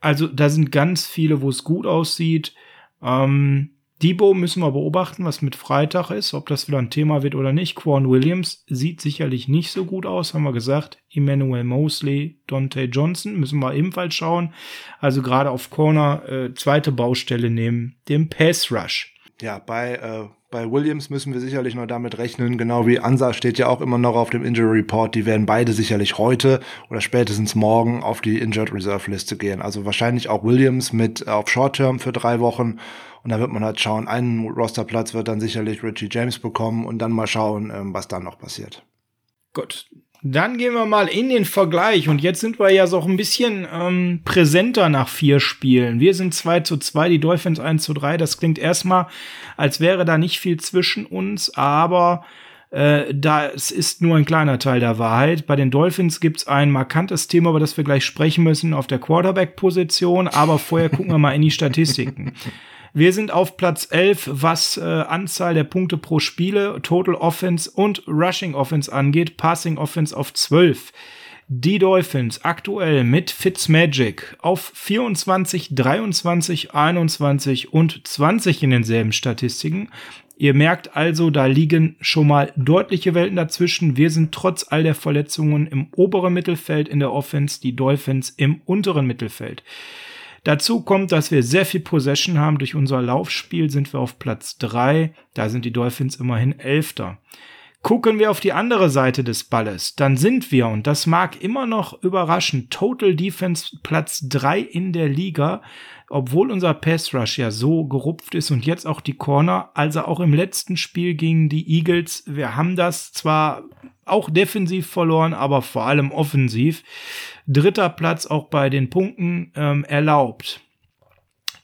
S1: Also da sind ganz viele, wo es gut aussieht. Ähm, Debo müssen wir beobachten, was mit Freitag ist, ob das wieder ein Thema wird oder nicht. Quan Williams sieht sicherlich nicht so gut aus, haben wir gesagt. Emmanuel Mosley, Dante Johnson müssen wir ebenfalls schauen. Also gerade auf Corner äh, zweite Baustelle nehmen, dem Pass Rush.
S2: Ja, bei äh, bei Williams müssen wir sicherlich noch damit rechnen, genau wie Ansa steht ja auch immer noch auf dem Injury Report. Die werden beide sicherlich heute oder spätestens morgen auf die Injured Reserve Liste gehen. Also wahrscheinlich auch Williams mit auf Short Term für drei Wochen und da wird man halt schauen, einen Rosterplatz wird dann sicherlich Richie James bekommen und dann mal schauen, ähm, was dann noch passiert.
S1: Gut. Dann gehen wir mal in den Vergleich. Und jetzt sind wir ja so ein bisschen ähm, präsenter nach vier Spielen. Wir sind 2 zu 2, die Dolphins 1 zu 3. Das klingt erstmal, als wäre da nicht viel zwischen uns, aber äh, das ist nur ein kleiner Teil der Wahrheit. Bei den Dolphins gibt's ein markantes Thema, über das wir gleich sprechen müssen, auf der Quarterback-Position. Aber vorher gucken wir mal in die Statistiken. [laughs] Wir sind auf Platz 11, was äh, Anzahl der Punkte pro Spiele, Total Offense und Rushing Offense angeht. Passing Offense auf 12. Die Dolphins aktuell mit Fitzmagic auf 24, 23, 21 und 20 in denselben Statistiken. Ihr merkt also, da liegen schon mal deutliche Welten dazwischen. Wir sind trotz all der Verletzungen im oberen Mittelfeld in der Offense, die Dolphins im unteren Mittelfeld. Dazu kommt, dass wir sehr viel Possession haben. Durch unser Laufspiel sind wir auf Platz drei. Da sind die Dolphins immerhin Elfter. Gucken wir auf die andere Seite des Balles, dann sind wir, und das mag immer noch überraschen, Total Defense Platz drei in der Liga, obwohl unser Pass Rush ja so gerupft ist und jetzt auch die Corner, also auch im letzten Spiel gegen die Eagles. Wir haben das zwar auch defensiv verloren, aber vor allem offensiv. Dritter Platz auch bei den Punkten ähm, erlaubt.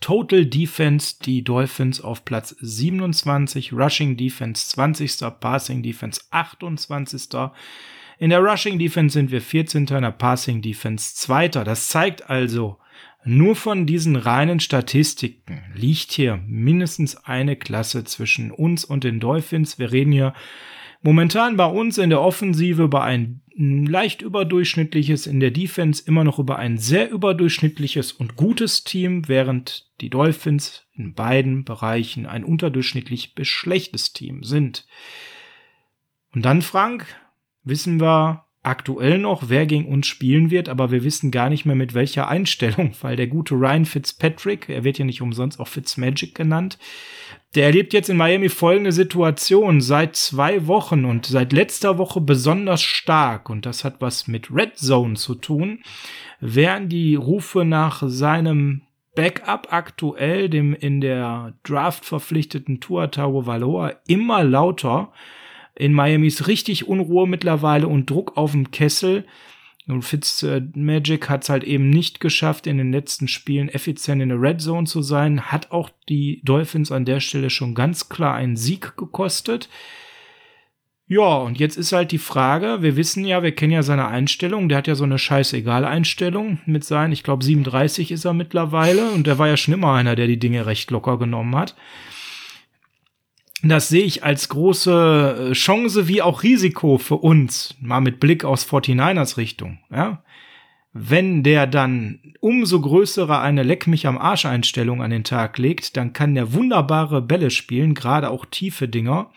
S1: Total Defense, die Dolphins auf Platz 27, Rushing Defense 20. Passing Defense 28. In der Rushing Defense sind wir 14. in der Passing Defense 2. Das zeigt also, nur von diesen reinen Statistiken liegt hier mindestens eine Klasse zwischen uns und den Dolphins. Wir reden hier Momentan bei uns in der Offensive über ein leicht überdurchschnittliches, in der Defense immer noch über ein sehr überdurchschnittliches und gutes Team, während die Dolphins in beiden Bereichen ein unterdurchschnittlich bis schlechtes Team sind. Und dann, Frank, wissen wir aktuell noch, wer gegen uns spielen wird, aber wir wissen gar nicht mehr mit welcher Einstellung, [laughs] weil der gute Ryan Fitzpatrick, er wird ja nicht umsonst auch Fitzmagic genannt, der erlebt jetzt in Miami folgende Situation seit zwei Wochen und seit letzter Woche besonders stark. Und das hat was mit Red Zone zu tun. Während die Rufe nach seinem Backup aktuell, dem in der Draft verpflichteten Tua Tagovailoa, immer lauter. In Miami ist richtig Unruhe mittlerweile und Druck auf dem Kessel. Und Fitzmagic hat es halt eben nicht geschafft, in den letzten Spielen effizient in der Red Zone zu sein. Hat auch die Dolphins an der Stelle schon ganz klar einen Sieg gekostet. Ja, und jetzt ist halt die Frage, wir wissen ja, wir kennen ja seine Einstellung, der hat ja so eine scheißegal Einstellung mit seinen, ich glaube 37 ist er mittlerweile und der war ja schon immer einer, der die Dinge recht locker genommen hat das sehe ich als große äh, Chance wie auch Risiko für uns, mal mit Blick aus 49ers Richtung, ja. Wenn der dann umso größere eine Leck mich am Arsch Einstellung an den Tag legt, dann kann der wunderbare Bälle spielen, gerade auch tiefe Dinger,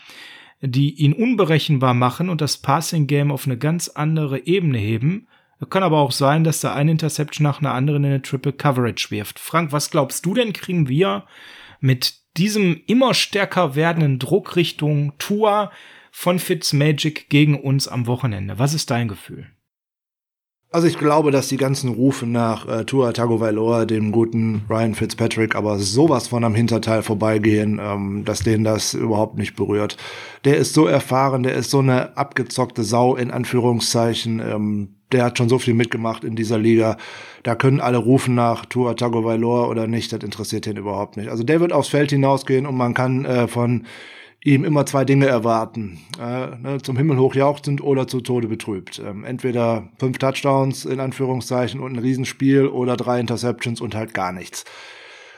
S1: die ihn unberechenbar machen und das Passing Game auf eine ganz andere Ebene heben. Kann aber auch sein, dass da ein Interception nach einer anderen in eine Triple Coverage wirft. Frank, was glaubst du denn, kriegen wir mit diesem immer stärker werdenden Druck Richtung Tour von Fitzmagic gegen uns am Wochenende. Was ist dein Gefühl?
S2: Also ich glaube, dass die ganzen Rufe nach äh, Tua Tagovailoa, dem guten Ryan Fitzpatrick, aber sowas von am Hinterteil vorbeigehen, ähm, dass den das überhaupt nicht berührt. Der ist so erfahren, der ist so eine abgezockte Sau in Anführungszeichen. Ähm, der hat schon so viel mitgemacht in dieser Liga. Da können alle rufen nach Tua Tagovailoa oder nicht, das interessiert ihn überhaupt nicht. Also der wird aufs Feld hinausgehen und man kann äh, von ihm immer zwei Dinge erwarten. Äh, ne, zum Himmel hochjauchzend oder zu Tode betrübt. Ähm, entweder fünf Touchdowns in Anführungszeichen und ein Riesenspiel oder drei Interceptions und halt gar nichts.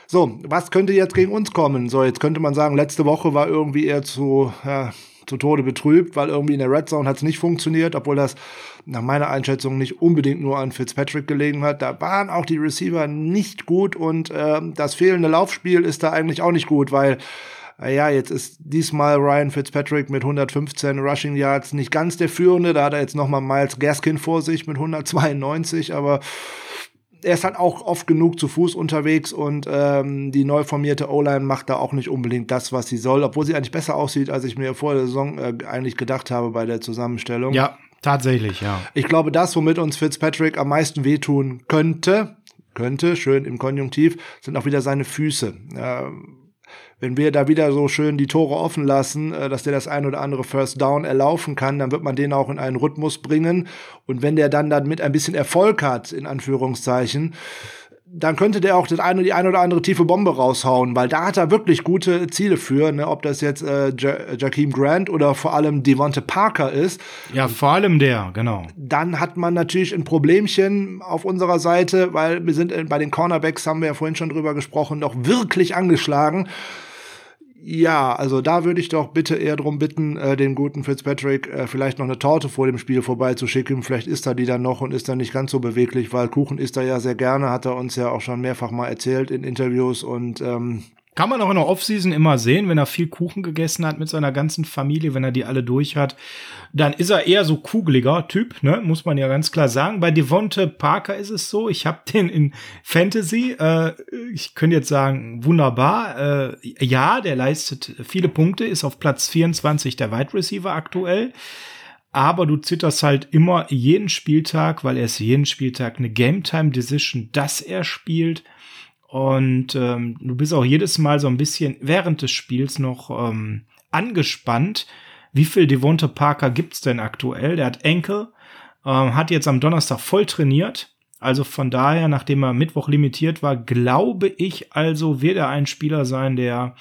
S2: So, was könnte jetzt gegen uns kommen? So, jetzt könnte man sagen, letzte Woche war irgendwie eher zu, ja, zu Tode betrübt, weil irgendwie in der Red Zone hat es nicht funktioniert, obwohl das nach meiner Einschätzung nicht unbedingt nur an Fitzpatrick gelegen hat. Da waren auch die Receiver nicht gut und äh, das fehlende Laufspiel ist da eigentlich auch nicht gut, weil ja, jetzt ist diesmal Ryan Fitzpatrick mit 115 Rushing Yards nicht ganz der Führende. Da hat er jetzt nochmal Miles Gaskin vor sich mit 192, aber er ist halt auch oft genug zu Fuß unterwegs und ähm, die neu formierte O-Line macht da auch nicht unbedingt das, was sie soll, obwohl sie eigentlich besser aussieht, als ich mir vor der Saison äh, eigentlich gedacht habe bei der Zusammenstellung.
S1: Ja, tatsächlich, ja.
S2: Ich glaube, das, womit uns Fitzpatrick am meisten wehtun könnte, könnte, schön im Konjunktiv, sind auch wieder seine Füße. Äh, wenn wir da wieder so schön die Tore offen lassen, äh, dass der das ein oder andere First Down erlaufen kann, dann wird man den auch in einen Rhythmus bringen. Und wenn der dann damit ein bisschen Erfolg hat, in Anführungszeichen, dann könnte der auch das eine, die eine oder andere tiefe Bombe raushauen, weil da hat er wirklich gute Ziele für, ne? ob das jetzt äh, ja Jakeem Grant oder vor allem Devonte Parker ist.
S1: Ja, vor allem der, genau.
S2: Dann hat man natürlich ein Problemchen auf unserer Seite, weil wir sind äh, bei den Cornerbacks, haben wir ja vorhin schon drüber gesprochen, doch wirklich angeschlagen. Ja, also da würde ich doch bitte eher drum bitten, äh, den guten Fitzpatrick äh, vielleicht noch eine Torte vor dem Spiel vorbeizuschicken. Vielleicht isst er die dann noch und ist dann nicht ganz so beweglich, weil Kuchen isst er ja sehr gerne, hat er uns ja auch schon mehrfach mal erzählt in Interviews und ähm,
S1: kann man auch in der Offseason immer sehen, wenn er viel Kuchen gegessen hat mit seiner ganzen Familie, wenn er die alle durch hat, dann ist er eher so kugeliger Typ, ne? muss man ja ganz klar sagen. Bei Devonte Parker ist es so, ich habe [laughs] den in Fantasy, äh, ich könnte jetzt sagen, wunderbar. Äh, ja, der leistet viele Punkte, ist auf Platz 24 der Wide Receiver aktuell. Aber du zitterst halt immer jeden Spieltag, weil er ist jeden Spieltag eine Game Time Decision, dass er spielt. Und ähm, du bist auch jedes Mal so ein bisschen während des Spiels noch ähm, angespannt. Wie viel Devonta Parker gibt's denn aktuell? Der hat Enkel, ähm, hat jetzt am Donnerstag voll trainiert. Also von daher, nachdem er Mittwoch limitiert war, glaube ich also, wird er ein Spieler sein, der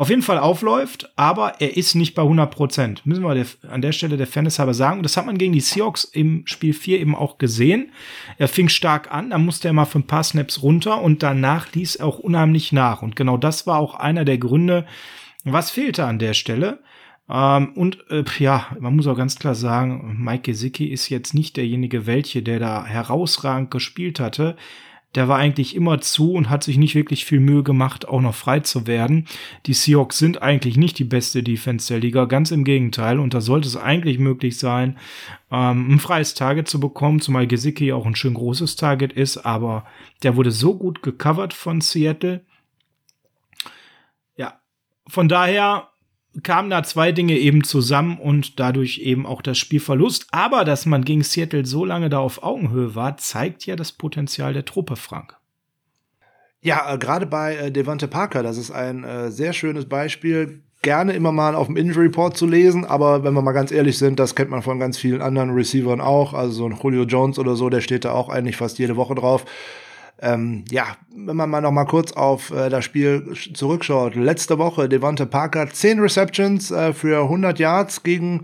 S1: auf jeden Fall aufläuft, aber er ist nicht bei 100 Prozent. Müssen wir an der Stelle der Fairness halber sagen. das hat man gegen die Seahawks im Spiel 4 eben auch gesehen. Er fing stark an, dann musste er mal für ein paar Snaps runter und danach ließ er auch unheimlich nach. Und genau das war auch einer der Gründe, was fehlte an der Stelle. Ähm, und äh, ja, man muss auch ganz klar sagen, Mike Gesicki ist jetzt nicht derjenige welche, der da herausragend gespielt hatte der war eigentlich immer zu und hat sich nicht wirklich viel Mühe gemacht, auch noch frei zu werden. Die Seahawks sind eigentlich nicht die beste Defense der Liga, ganz im Gegenteil. Und da sollte es eigentlich möglich sein, ähm, ein freies Target zu bekommen, zumal Gesicki auch ein schön großes Target ist, aber der wurde so gut gecovert von Seattle. Ja, von daher kamen da zwei Dinge eben zusammen und dadurch eben auch das Spielverlust. Aber dass man gegen Seattle so lange da auf Augenhöhe war, zeigt ja das Potenzial der Truppe, Frank.
S2: Ja, äh, gerade bei äh, Devante Parker, das ist ein äh, sehr schönes Beispiel. Gerne immer mal auf dem Injury Report zu lesen, aber wenn wir mal ganz ehrlich sind, das kennt man von ganz vielen anderen Receivern auch. Also so ein Julio Jones oder so, der steht da auch eigentlich fast jede Woche drauf. Ähm, ja, wenn man mal noch mal kurz auf äh, das Spiel zurückschaut. Letzte Woche Devonta Parker 10 Receptions äh, für 100 Yards gegen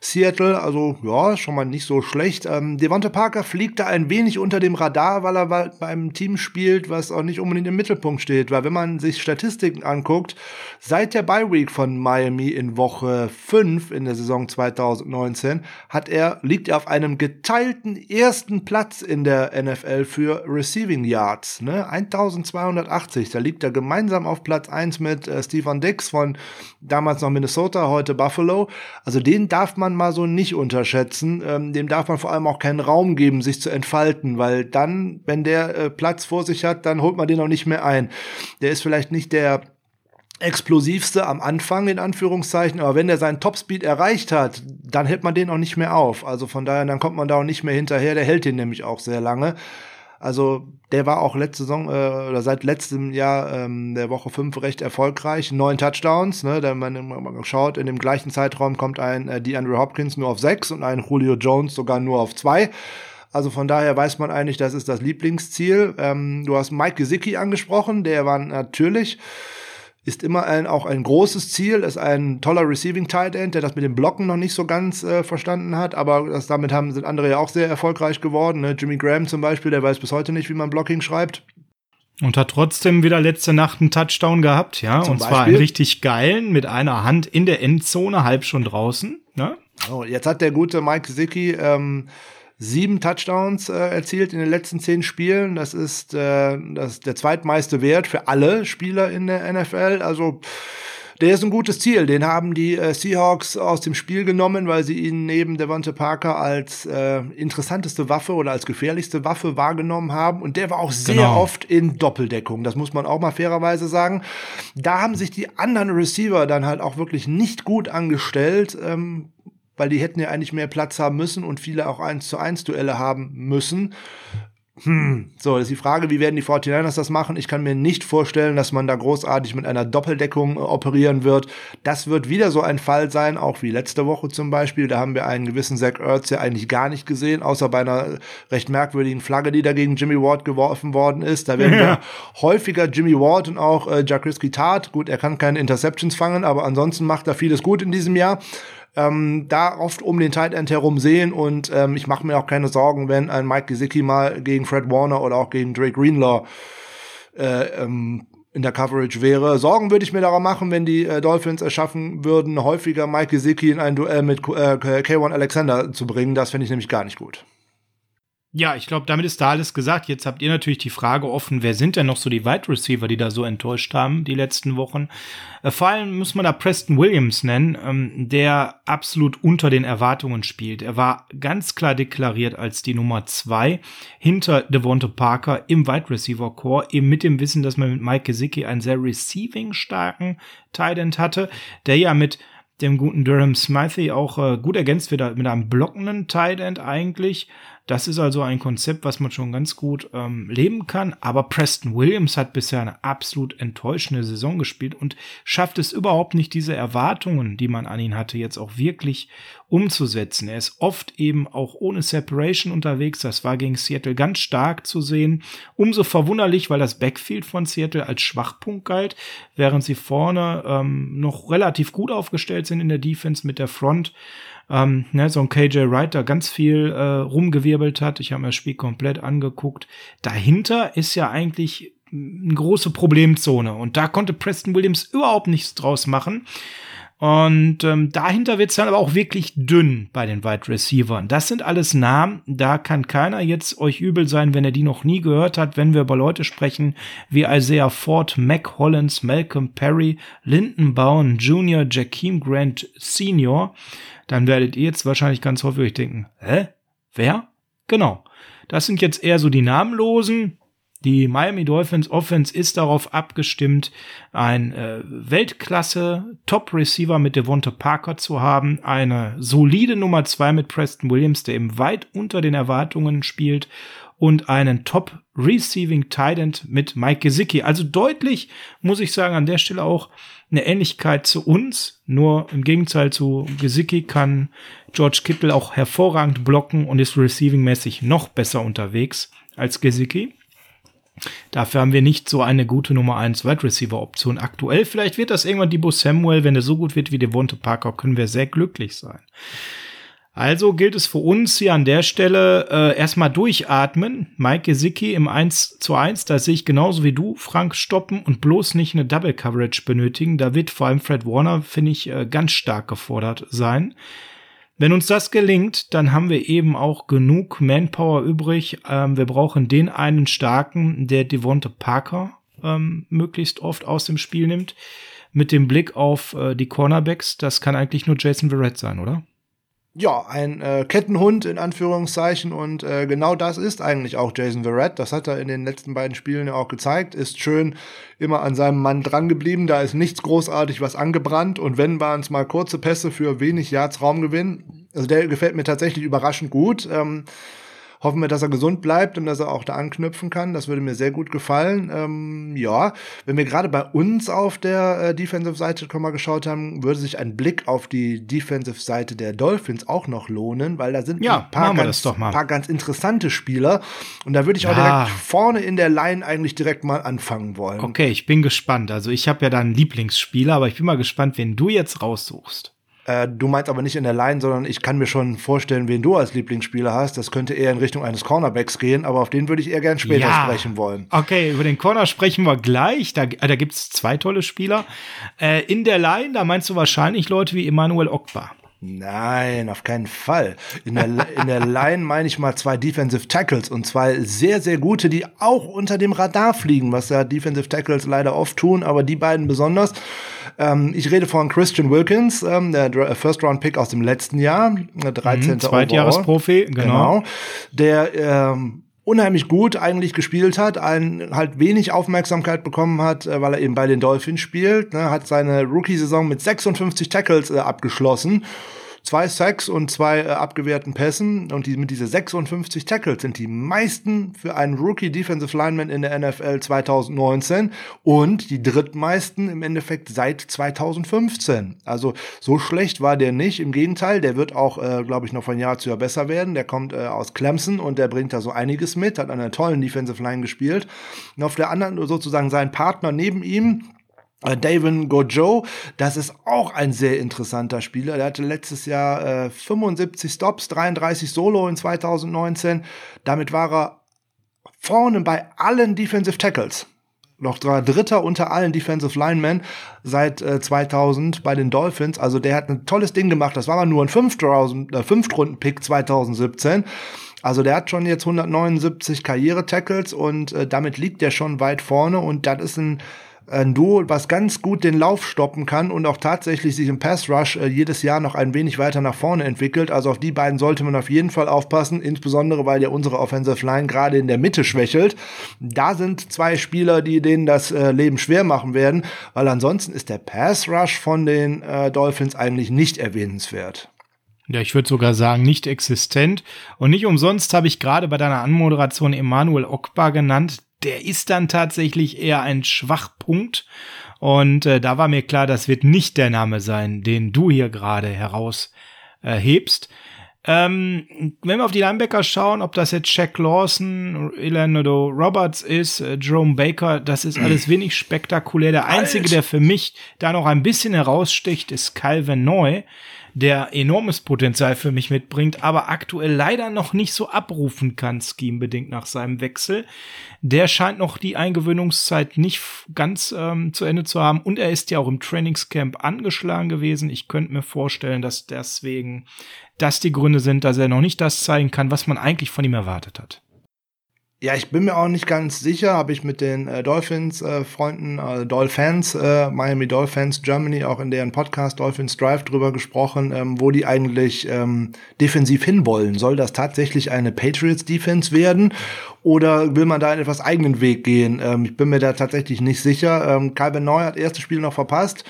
S2: Seattle, also ja, schon mal nicht so schlecht. Ähm, Devonta Parker fliegt da ein wenig unter dem Radar, weil er bei einem Team spielt, was auch nicht unbedingt im Mittelpunkt steht. Weil wenn man sich Statistiken anguckt, seit der Bye Week von Miami in Woche 5 in der Saison 2019 hat er, liegt er auf einem geteilten ersten Platz in der NFL für Receiving Yards. Ne? 1280, da liegt er gemeinsam auf Platz 1 mit äh, Stefan Dix von damals noch Minnesota, heute Buffalo. Also den darf man man mal so nicht unterschätzen. Ähm, dem darf man vor allem auch keinen Raum geben, sich zu entfalten, weil dann, wenn der äh, Platz vor sich hat, dann holt man den auch nicht mehr ein. Der ist vielleicht nicht der explosivste am Anfang in Anführungszeichen, aber wenn er seinen Topspeed erreicht hat, dann hält man den auch nicht mehr auf. Also von daher, dann kommt man da auch nicht mehr hinterher. Der hält den nämlich auch sehr lange. Also der war auch letzte Saison äh, oder seit letztem Jahr ähm, der Woche 5 recht erfolgreich. Neun Touchdowns, ne, da man, man schaut, in dem gleichen Zeitraum kommt ein äh, DeAndre Hopkins nur auf sechs und ein Julio Jones sogar nur auf zwei. Also von daher weiß man eigentlich, das ist das Lieblingsziel. Ähm, du hast Mike Gesicki angesprochen, der war natürlich ist immer ein, auch ein großes Ziel, ist ein toller Receiving Tight End, der das mit dem Blocken noch nicht so ganz äh, verstanden hat, aber das, damit haben, sind andere ja auch sehr erfolgreich geworden. Ne? Jimmy Graham zum Beispiel, der weiß bis heute nicht, wie man Blocking schreibt.
S1: Und hat trotzdem wieder letzte Nacht einen Touchdown gehabt, ja. Zum und zwar einen richtig geilen, mit einer Hand in der Endzone, halb schon draußen. Ne?
S2: Oh, jetzt hat der gute Mike Zicki ähm, sieben Touchdowns äh, erzielt in den letzten zehn Spielen. Das ist, äh, das ist der zweitmeiste Wert für alle Spieler in der NFL. Also der ist ein gutes Ziel. Den haben die äh, Seahawks aus dem Spiel genommen, weil sie ihn neben Devonta Parker als äh, interessanteste Waffe oder als gefährlichste Waffe wahrgenommen haben. Und der war auch sehr genau. oft in Doppeldeckung. Das muss man auch mal fairerweise sagen. Da haben sich die anderen Receiver dann halt auch wirklich nicht gut angestellt. Ähm, weil die hätten ja eigentlich mehr Platz haben müssen und viele auch 1 zu 1 Duelle haben müssen. hm, so, das ist die Frage, wie werden die 49ers das machen? Ich kann mir nicht vorstellen, dass man da großartig mit einer Doppeldeckung äh, operieren wird. Das wird wieder so ein Fall sein, auch wie letzte Woche zum Beispiel. Da haben wir einen gewissen Zach Ertz ja eigentlich gar nicht gesehen, außer bei einer recht merkwürdigen Flagge, die da gegen Jimmy Ward geworfen worden ist. Da werden ja. wir häufiger Jimmy Ward und auch äh, Jaquiski Tat. Gut, er kann keine Interceptions fangen, aber ansonsten macht er vieles gut in diesem Jahr ähm, da oft um den Tight End herum sehen und ähm, ich mache mir auch keine Sorgen, wenn ein Mike Gesicki mal gegen Fred Warner oder auch gegen Drake Greenlaw äh, ähm, in der Coverage wäre. Sorgen würde ich mir daran machen, wenn die äh, Dolphins es schaffen würden, häufiger Mike Gesicki in ein Duell mit äh, K1 Alexander zu bringen. Das finde ich nämlich gar nicht gut.
S1: Ja, ich glaube, damit ist da alles gesagt. Jetzt habt ihr natürlich die Frage offen, wer sind denn noch so die Wide Receiver, die da so enttäuscht haben die letzten Wochen? Äh, vor allem muss man da Preston Williams nennen, ähm, der absolut unter den Erwartungen spielt. Er war ganz klar deklariert als die Nummer zwei hinter Devonta Parker im Wide Receiver Core, eben mit dem Wissen, dass man mit Mike Gesicki einen sehr receiving starken Tight hatte, der ja mit dem guten Durham Smythe auch äh, gut ergänzt wird mit einem blockenden Tight End eigentlich. Das ist also ein Konzept, was man schon ganz gut ähm, leben kann. Aber Preston Williams hat bisher eine absolut enttäuschende Saison gespielt und schafft es überhaupt nicht, diese Erwartungen, die man an ihn hatte, jetzt auch wirklich umzusetzen. Er ist oft eben auch ohne Separation unterwegs. Das war gegen Seattle ganz stark zu sehen. Umso verwunderlich, weil das Backfield von Seattle als Schwachpunkt galt, während sie vorne ähm, noch relativ gut aufgestellt sind in der Defense mit der Front ähm, ne, so ein KJ Wright da ganz viel äh, rumgewirbelt hat. Ich habe mir das Spiel komplett angeguckt. Dahinter ist ja eigentlich eine große Problemzone und da konnte Preston Williams überhaupt nichts draus machen. Und ähm, dahinter wird's dann aber auch wirklich dünn bei den Wide Receivern. Das sind alles Namen, da kann keiner jetzt euch übel sein, wenn er die noch nie gehört hat, wenn wir über Leute sprechen wie Isaiah Ford, Mac Hollins, Malcolm Perry, Lyndon Bowen Jr., Jakeem Grant Sr., dann werdet ihr jetzt wahrscheinlich ganz häufig denken, hä? Wer? Genau. Das sind jetzt eher so die namenlosen. Die Miami Dolphins Offense ist darauf abgestimmt, ein äh, Weltklasse Top Receiver mit Devonta Parker zu haben, eine solide Nummer zwei mit Preston Williams, der eben weit unter den Erwartungen spielt und einen Top Receiving Tight End mit Mike Gesicki. Also deutlich, muss ich sagen, an der Stelle auch eine Ähnlichkeit zu uns. Nur im Gegenteil zu Gesicki kann George Kittle auch hervorragend blocken und ist receiving-mäßig noch besser unterwegs als Gesicki. Dafür haben wir nicht so eine gute Nummer 1 Wide Receiver Option aktuell. Vielleicht wird das irgendwann Debo Samuel, wenn er so gut wird wie Devonta Parker, können wir sehr glücklich sein. Also gilt es für uns hier an der Stelle äh, erstmal durchatmen. Mike Gesicki im 1 zu 1, da sehe ich genauso wie du, Frank, stoppen und bloß nicht eine Double Coverage benötigen. Da wird vor allem Fred Warner, finde ich, äh, ganz stark gefordert sein. Wenn uns das gelingt, dann haben wir eben auch genug Manpower übrig. Ähm, wir brauchen den einen starken, der Devonta Parker ähm, möglichst oft aus dem Spiel nimmt. Mit dem Blick auf äh, die Cornerbacks, das kann eigentlich nur Jason Verrett sein, oder?
S2: Ja, ein äh, Kettenhund in Anführungszeichen und äh, genau das ist eigentlich auch Jason Verrett. Das hat er in den letzten beiden Spielen ja auch gezeigt. Ist schön immer an seinem Mann dran geblieben. Da ist nichts großartig was angebrannt und wenn waren es mal kurze Pässe für wenig Yards Raumgewinn. Also der gefällt mir tatsächlich überraschend gut. Ähm, Hoffen wir, dass er gesund bleibt und dass er auch da anknüpfen kann. Das würde mir sehr gut gefallen. Ähm, ja, wenn wir gerade bei uns auf der äh, Defensive-Seite mal geschaut haben, würde sich ein Blick auf die Defensive-Seite der Dolphins auch noch lohnen, weil da sind
S1: ja,
S2: ein paar ganz, paar ganz, interessante Spieler. Und da würde ich auch ja. direkt vorne in der Line eigentlich direkt mal anfangen wollen.
S1: Okay, ich bin gespannt. Also ich habe ja da einen Lieblingsspieler, aber ich bin mal gespannt, wen du jetzt raussuchst.
S2: Äh, du meinst aber nicht in der Line, sondern ich kann mir schon vorstellen, wen du als Lieblingsspieler hast. Das könnte eher in Richtung eines Cornerbacks gehen, aber auf den würde ich eher gern später ja. sprechen wollen.
S1: Okay, über den Corner sprechen wir gleich. Da, da gibt es zwei tolle Spieler. Äh, in der Line, da meinst du wahrscheinlich Leute wie Emmanuel Ogba.
S2: Nein, auf keinen Fall. In der, in der Line meine ich mal zwei Defensive Tackles und zwei sehr, sehr gute, die auch unter dem Radar fliegen, was ja Defensive Tackles leider oft tun, aber die beiden besonders. Ähm, ich rede von Christian Wilkins, ähm, der First-Round-Pick aus dem letzten Jahr, 13. Mhm,
S1: Zweitjahresprofi, genau. genau.
S2: Der ähm, unheimlich gut eigentlich gespielt hat, ein, halt wenig Aufmerksamkeit bekommen hat, äh, weil er eben bei den Dolphins spielt, ne, hat seine Rookie-Saison mit 56 Tackles äh, abgeschlossen. Zwei Sacks und zwei äh, abgewehrten Pässen und die, mit diese 56 Tackles sind die meisten für einen Rookie Defensive Lineman in der NFL 2019 und die drittmeisten im Endeffekt seit 2015. Also so schlecht war der nicht. Im Gegenteil, der wird auch, äh, glaube ich, noch von Jahr zu Jahr besser werden. Der kommt äh, aus Clemson und der bringt da so einiges mit, hat an einer tollen Defensive Line gespielt. Und auf der anderen sozusagen sein Partner neben ihm, Davin Gojo, das ist auch ein sehr interessanter Spieler. Der hatte letztes Jahr äh, 75 Stops, 33 Solo in 2019. Damit war er vorne bei allen Defensive Tackles. Noch Dritter unter allen Defensive Linemen seit äh, 2000 bei den Dolphins. Also der hat ein tolles Ding gemacht. Das war aber nur ein äh, Fünftrunden-Pick 2017. Also der hat schon jetzt 179 Karriere-Tackles und äh, damit liegt er schon weit vorne und das ist ein ein Duo, was ganz gut den Lauf stoppen kann und auch tatsächlich sich im Pass Rush äh, jedes Jahr noch ein wenig weiter nach vorne entwickelt. Also auf die beiden sollte man auf jeden Fall aufpassen, insbesondere weil ja unsere Offensive Line gerade in der Mitte schwächelt. Da sind zwei Spieler, die denen das äh, Leben schwer machen werden, weil ansonsten ist der Pass Rush von den äh, Dolphins eigentlich nicht erwähnenswert.
S1: Ja, ich würde sogar sagen, nicht existent. Und nicht umsonst habe ich gerade bei deiner Anmoderation Emanuel Okbar genannt. Der ist dann tatsächlich eher ein Schwachpunkt. Und äh, da war mir klar, das wird nicht der Name sein, den du hier gerade heraushebst. Äh, ähm, wenn wir auf die Linebacker schauen, ob das jetzt Shaq Lawson, Elenodo Roberts ist, äh, Jerome Baker, das ist alles wenig spektakulär. Der einzige, der für mich da noch ein bisschen heraussticht, ist Calvin Neu der enormes Potenzial für mich mitbringt, aber aktuell leider noch nicht so abrufen kann, scheme-bedingt nach seinem Wechsel. Der scheint noch die Eingewöhnungszeit nicht ganz ähm, zu Ende zu haben und er ist ja auch im Trainingscamp angeschlagen gewesen. Ich könnte mir vorstellen, dass deswegen das die Gründe sind, dass er noch nicht das zeigen kann, was man eigentlich von ihm erwartet hat.
S2: Ja, ich bin mir auch nicht ganz sicher, habe ich mit den äh, Dolphins-Freunden, äh, äh, Dolphins, äh, Miami Dolphins Germany, auch in deren Podcast Dolphins Drive drüber gesprochen, ähm, wo die eigentlich ähm, defensiv hinwollen. Soll das tatsächlich eine Patriots-Defense werden oder will man da einen etwas eigenen Weg gehen? Ähm, ich bin mir da tatsächlich nicht sicher. Ähm, Calvin Neu hat erste Spiel noch verpasst.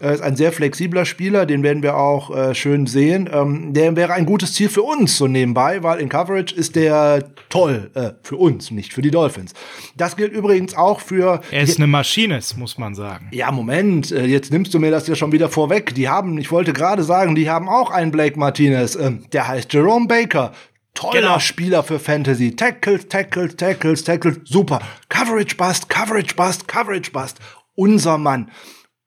S2: Er ist ein sehr flexibler Spieler, den werden wir auch äh, schön sehen. Ähm, der wäre ein gutes Ziel für uns so nebenbei, weil in Coverage ist der toll äh, für uns, nicht für die Dolphins. Das gilt übrigens auch für.
S1: Er ist eine Maschine, muss man sagen.
S2: Ja, Moment, äh, jetzt nimmst du mir das ja schon wieder vorweg. Die haben, ich wollte gerade sagen, die haben auch einen Blake Martinez. Äh, der heißt Jerome Baker. Toller genau. Spieler für Fantasy. Tackles, Tackles, Tackles, Tackles. Super. Coverage Bust, Coverage Bust, Coverage Bust. Unser Mann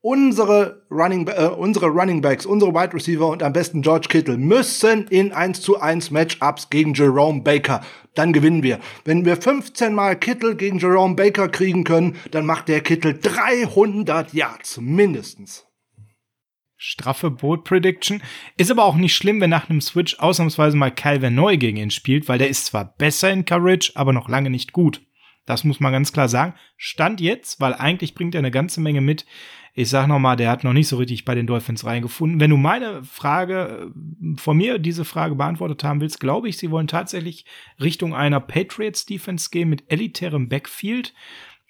S2: unsere Running, äh, unsere Running Backs, unsere Wide Receiver und am besten George Kittle müssen in 1 zu 1 Matchups gegen Jerome Baker. Dann gewinnen wir. Wenn wir 15 mal Kittle gegen Jerome Baker kriegen können, dann macht der Kittle 300 Yards mindestens.
S1: Straffe Bold Prediction. Ist aber auch nicht schlimm, wenn nach einem Switch ausnahmsweise mal Calvin Neu gegen ihn spielt, weil der ist zwar besser in Coverage, aber noch lange nicht gut. Das muss man ganz klar sagen. Stand jetzt, weil eigentlich bringt er eine ganze Menge mit, ich sag noch mal, der hat noch nicht so richtig bei den Dolphins reingefunden. Wenn du meine Frage äh, von mir diese Frage beantwortet haben willst, glaube ich, sie wollen tatsächlich Richtung einer Patriots Defense gehen mit elitärem Backfield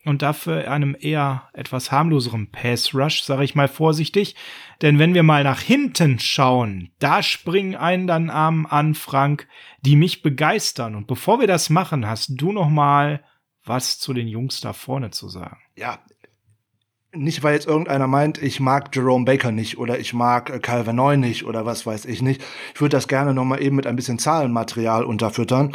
S1: und dafür einem eher etwas harmloseren Pass Rush, sage ich mal vorsichtig. Denn wenn wir mal nach hinten schauen, da springen einen dann Arm an, Frank, die mich begeistern. Und bevor wir das machen, hast du noch mal was zu den Jungs da vorne zu sagen.
S2: Ja, nicht, weil jetzt irgendeiner meint, ich mag Jerome Baker nicht oder ich mag äh, Calvin Neu nicht oder was weiß ich nicht. Ich würde das gerne nochmal eben mit ein bisschen Zahlenmaterial unterfüttern.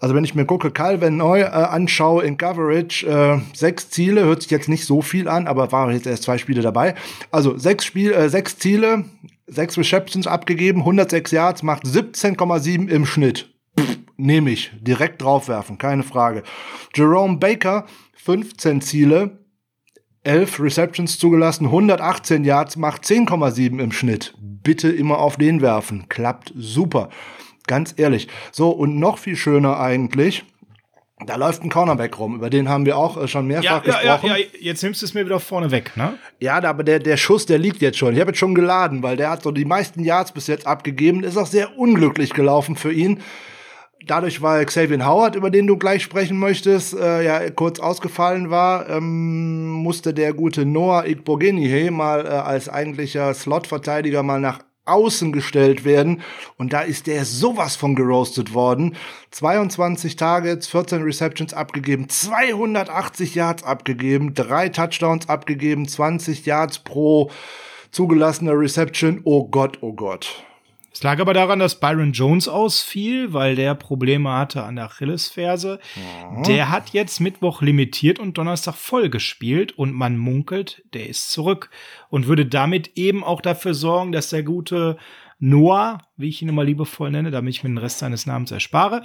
S2: Also wenn ich mir gucke, Calvin Neu äh, anschaue in Coverage, äh, sechs Ziele, hört sich jetzt nicht so viel an, aber waren jetzt erst zwei Spiele dabei. Also sechs Spiel, äh, sechs Ziele, sechs Receptions abgegeben, 106 Yards, macht 17,7 im Schnitt. Nehme ich, direkt draufwerfen, keine Frage. Jerome Baker, 15 Ziele, 11 Receptions zugelassen, 118 Yards, macht 10,7 im Schnitt. Bitte immer auf den werfen. Klappt super. Ganz ehrlich. So, und noch viel schöner eigentlich, da läuft ein Cornerback rum, über den haben wir auch äh, schon mehrfach ja, gesprochen. Ja, ja,
S1: jetzt nimmst du es mir wieder vorne weg, ne?
S2: Ja, aber der, der Schuss, der liegt jetzt schon. Ich habe jetzt schon geladen, weil der hat so die meisten Yards bis jetzt abgegeben. Ist auch sehr unglücklich gelaufen für ihn dadurch, weil Xavier Howard, über den du gleich sprechen möchtest, äh, ja kurz ausgefallen war, ähm, musste der gute Noah Igbogenihe mal äh, als eigentlicher Slot-Verteidiger mal nach außen gestellt werden. Und da ist der sowas von geroastet worden. 22 Targets, 14 Receptions abgegeben, 280 Yards abgegeben, drei Touchdowns abgegeben, 20 Yards pro zugelassener Reception. Oh Gott, oh Gott.
S1: Es lag aber daran, dass Byron Jones ausfiel, weil der Probleme hatte an der Achillesferse. Ja. Der hat jetzt Mittwoch limitiert und Donnerstag voll gespielt und man munkelt, der ist zurück und würde damit eben auch dafür sorgen, dass der gute Noah, wie ich ihn immer liebevoll nenne, damit ich mir den Rest seines Namens erspare,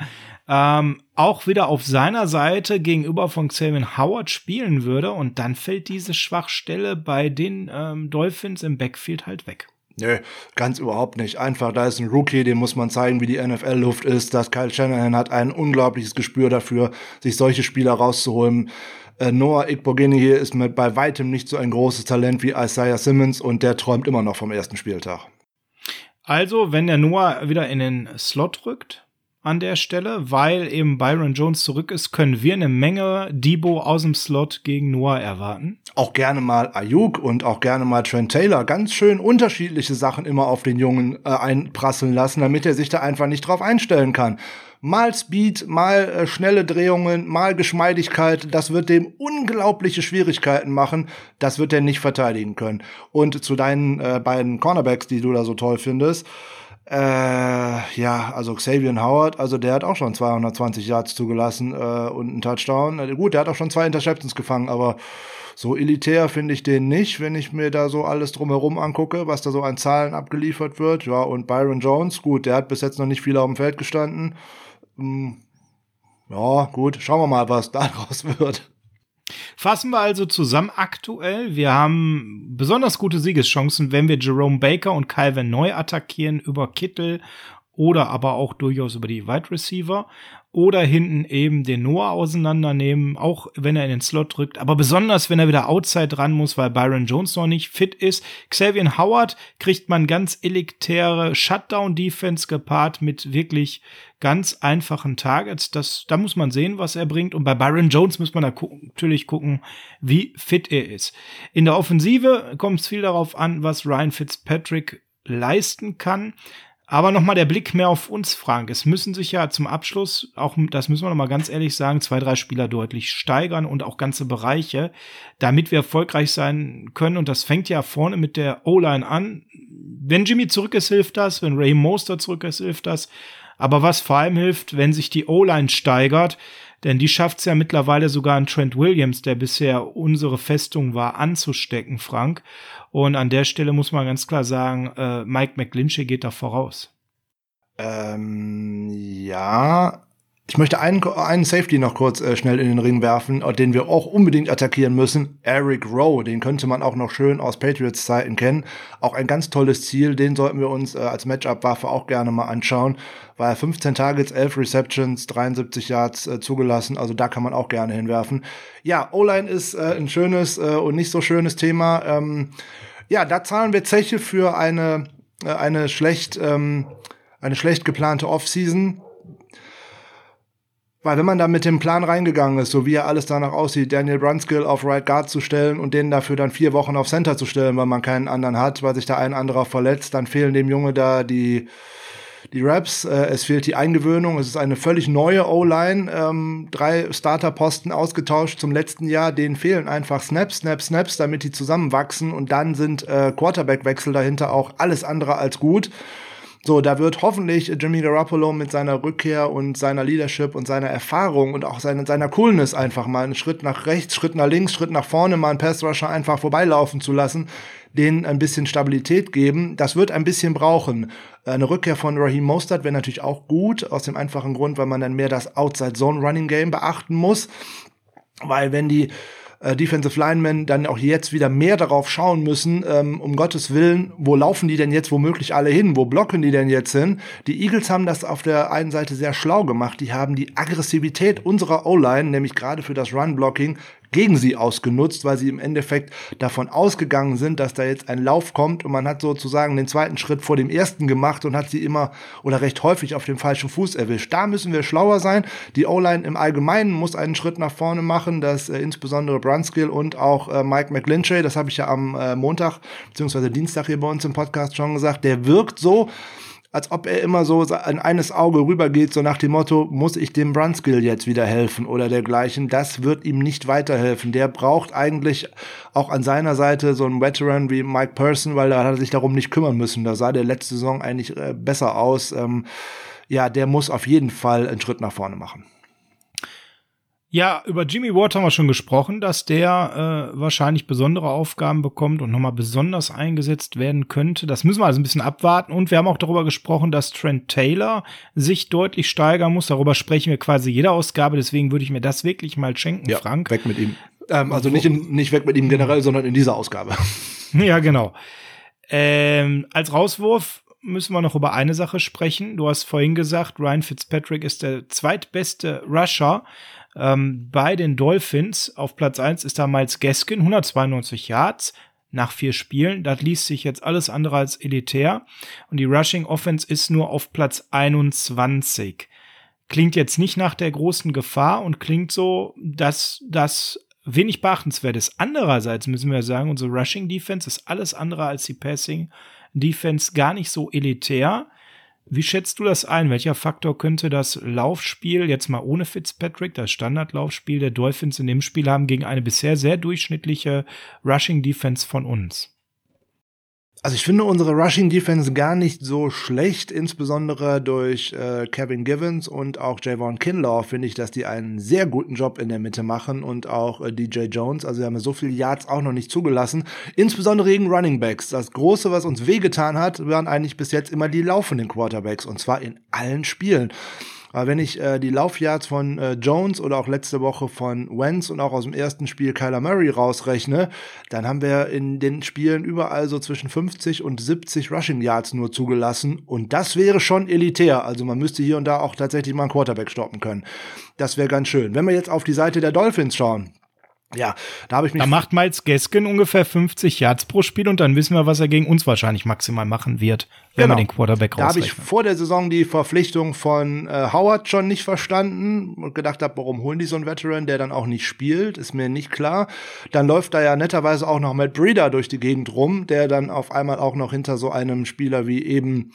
S1: ähm, auch wieder auf seiner Seite gegenüber von Xavier Howard spielen würde und dann fällt diese Schwachstelle bei den ähm, Dolphins im Backfield halt weg.
S2: Nö, ganz überhaupt nicht. Einfach, da ist ein Rookie, dem muss man zeigen, wie die NFL-Luft ist. Das Kyle Shanahan hat ein unglaubliches Gespür dafür, sich solche Spieler rauszuholen. Äh, Noah Igbogeni hier ist mit bei weitem nicht so ein großes Talent wie Isaiah Simmons und der träumt immer noch vom ersten Spieltag.
S1: Also, wenn der Noah wieder in den Slot rückt, an der Stelle, weil eben Byron Jones zurück ist, können wir eine Menge Debo aus dem Slot gegen Noah erwarten.
S2: Auch gerne mal Ayuk und auch gerne mal Trent Taylor. Ganz schön unterschiedliche Sachen immer auf den Jungen äh, einprasseln lassen, damit er sich da einfach nicht drauf einstellen kann. Mal Speed, mal äh, schnelle Drehungen, mal Geschmeidigkeit. Das wird dem unglaubliche Schwierigkeiten machen. Das wird er nicht verteidigen können. Und zu deinen äh, beiden Cornerbacks, die du da so toll findest, äh, ja, also Xavier Howard, also der hat auch schon 220 Yards zugelassen äh, und einen Touchdown. Äh, gut, der hat auch schon zwei Interceptions gefangen, aber so elitär finde ich den nicht, wenn ich mir da so alles drumherum angucke, was da so an Zahlen abgeliefert wird. Ja, und Byron Jones, gut, der hat bis jetzt noch nicht viel auf dem Feld gestanden. Hm, ja, gut, schauen wir mal, was daraus [laughs] wird.
S1: Fassen wir also zusammen aktuell. Wir haben besonders gute Siegeschancen, wenn wir Jerome Baker und Calvin neu attackieren über Kittel oder aber auch durchaus über die Wide Receiver oder hinten eben den Noah auseinandernehmen, auch wenn er in den Slot drückt, aber besonders wenn er wieder outside ran muss, weil Byron Jones noch nicht fit ist. Xavier Howard kriegt man ganz elitäre Shutdown Defense gepaart mit wirklich ganz einfachen Targets. Das, da muss man sehen, was er bringt. Und bei Byron Jones muss man da gu natürlich gucken, wie fit er ist. In der Offensive kommt es viel darauf an, was Ryan Fitzpatrick leisten kann. Aber nochmal der Blick mehr auf uns, Frank. Es müssen sich ja zum Abschluss, auch das müssen wir nochmal ganz ehrlich sagen, zwei, drei Spieler deutlich steigern und auch ganze Bereiche, damit wir erfolgreich sein können. Und das fängt ja vorne mit der O-Line an. Wenn Jimmy zurück ist, hilft das. Wenn Ray Moster zurück ist, hilft das. Aber was vor allem hilft, wenn sich die O-Line steigert, denn die schafft es ja mittlerweile sogar an Trent Williams, der bisher unsere Festung war, anzustecken, Frank. Und an der Stelle muss man ganz klar sagen, äh, Mike McGlinchey geht da voraus.
S2: Ähm, ja, ich möchte einen, einen Safety noch kurz äh, schnell in den Ring werfen, äh, den wir auch unbedingt attackieren müssen. Eric Rowe, den könnte man auch noch schön aus Patriots Zeiten kennen. Auch ein ganz tolles Ziel, den sollten wir uns äh, als Matchup-Waffe auch gerne mal anschauen. War er 15 Targets, 11 Receptions, 73 Yards äh, zugelassen, also da kann man auch gerne hinwerfen. Ja, O-Line ist äh, ein schönes äh, und nicht so schönes Thema. Ähm, ja, da zahlen wir Zeche für eine, äh, eine schlecht, ähm, eine schlecht geplante Offseason weil wenn man da mit dem Plan reingegangen ist, so wie er alles danach aussieht, Daniel Brunskill auf Right Guard zu stellen und den dafür dann vier Wochen auf Center zu stellen, weil man keinen anderen hat, weil sich da ein anderer verletzt, dann fehlen dem Junge da die, die Raps, äh, es fehlt die Eingewöhnung, es ist eine völlig neue O-Line, ähm, drei Starterposten ausgetauscht zum letzten Jahr, denen fehlen einfach Snaps, Snaps, Snaps, damit die zusammenwachsen. Und dann sind äh, Quarterback-Wechsel dahinter auch alles andere als gut. So, da wird hoffentlich Jimmy Garoppolo mit seiner Rückkehr und seiner Leadership und seiner Erfahrung und auch seine, seiner Coolness einfach mal einen Schritt nach rechts, Schritt nach links, Schritt nach vorne, mal einen Pass-Rusher einfach vorbeilaufen zu lassen, denen ein bisschen Stabilität geben. Das wird ein bisschen brauchen. Eine Rückkehr von Raheem Mostert wäre natürlich auch gut, aus dem einfachen Grund, weil man dann mehr das Outside-Zone-Running-Game beachten muss. Weil wenn die äh, Defensive Linemen dann auch jetzt wieder mehr darauf schauen müssen, ähm, um Gottes Willen, wo laufen die denn jetzt womöglich alle hin? Wo blocken die denn jetzt hin? Die Eagles haben das auf der einen Seite sehr schlau gemacht. Die haben die Aggressivität unserer O-Line, nämlich gerade für das Run-Blocking, gegen sie ausgenutzt, weil sie im Endeffekt davon ausgegangen sind, dass da jetzt ein Lauf kommt und man hat sozusagen den zweiten Schritt vor dem ersten gemacht und hat sie immer oder recht häufig auf dem falschen Fuß erwischt. Da müssen wir schlauer sein. Die O-Line im Allgemeinen muss einen Schritt nach vorne machen, dass äh, insbesondere Brunskill und auch äh, Mike McGlinchey, das habe ich ja am äh, Montag bzw. Dienstag hier bei uns im Podcast schon gesagt, der wirkt so, als ob er immer so an eines Auge rübergeht, so nach dem Motto, muss ich dem Brunskill jetzt wieder helfen oder dergleichen. Das wird ihm nicht weiterhelfen. Der braucht eigentlich auch an seiner Seite so einen Veteran wie Mike Person, weil da hat er sich darum nicht kümmern müssen. Da sah der letzte Saison eigentlich äh, besser aus. Ähm, ja, der muss auf jeden Fall einen Schritt nach vorne machen.
S1: Ja, über Jimmy Ward haben wir schon gesprochen, dass der äh, wahrscheinlich besondere Aufgaben bekommt und nochmal besonders eingesetzt werden könnte. Das müssen wir also ein bisschen abwarten. Und wir haben auch darüber gesprochen, dass Trent Taylor sich deutlich steigern muss. Darüber sprechen wir quasi jede Ausgabe. Deswegen würde ich mir das wirklich mal schenken,
S2: ja,
S1: Frank.
S2: Weg mit ihm. Ähm, also nicht, in, nicht weg mit ihm generell, sondern in dieser Ausgabe. [laughs]
S1: Ja, genau. Ähm, als Rauswurf müssen wir noch über eine Sache sprechen. Du hast vorhin gesagt, Ryan Fitzpatrick ist der zweitbeste Rusher ähm, bei den Dolphins auf Platz 1 ist da Miles Gaskin, 192 Yards nach vier Spielen. Das liest sich jetzt alles andere als elitär. Und die Rushing Offense ist nur auf Platz 21. Klingt jetzt nicht nach der großen Gefahr und klingt so, dass das wenig beachtenswert ist. Andererseits müssen wir sagen, unsere Rushing Defense ist alles andere als die Passing Defense gar nicht so elitär. Wie schätzt du das ein? Welcher Faktor könnte das Laufspiel, jetzt mal ohne Fitzpatrick, das Standardlaufspiel der Dolphins in dem Spiel haben gegen eine bisher sehr durchschnittliche Rushing Defense von uns?
S2: Also ich finde unsere Rushing Defense gar nicht so schlecht, insbesondere durch äh, Kevin Givens und auch Javon Kinlaw finde ich, dass die einen sehr guten Job in der Mitte machen und auch äh, DJ Jones. Also wir haben so viele Yards auch noch nicht zugelassen, insbesondere gegen Running Backs. Das Große, was uns wehgetan hat, waren eigentlich bis jetzt immer die laufenden Quarterbacks und zwar in allen Spielen. Aber wenn ich äh, die Laufyards von äh, Jones oder auch letzte Woche von Wentz und auch aus dem ersten Spiel Kyler Murray rausrechne, dann haben wir in den Spielen überall so zwischen 50 und 70 Rushing Yards nur zugelassen. Und das wäre schon elitär. Also man müsste hier und da auch tatsächlich mal einen Quarterback stoppen können. Das wäre ganz schön. Wenn wir jetzt auf die Seite der Dolphins schauen, ja, da habe ich mich.
S1: Da macht Miles Gaskin ungefähr 50 Yards pro Spiel und dann wissen wir, was er gegen uns wahrscheinlich maximal machen wird, wenn genau. wir den Quarterback
S2: Da habe ich vor der Saison die Verpflichtung von äh, Howard schon nicht verstanden und gedacht habe, warum holen die so einen Veteran, der dann auch nicht spielt, ist mir nicht klar. Dann läuft da ja netterweise auch noch Matt Breeder durch die Gegend rum, der dann auf einmal auch noch hinter so einem Spieler wie eben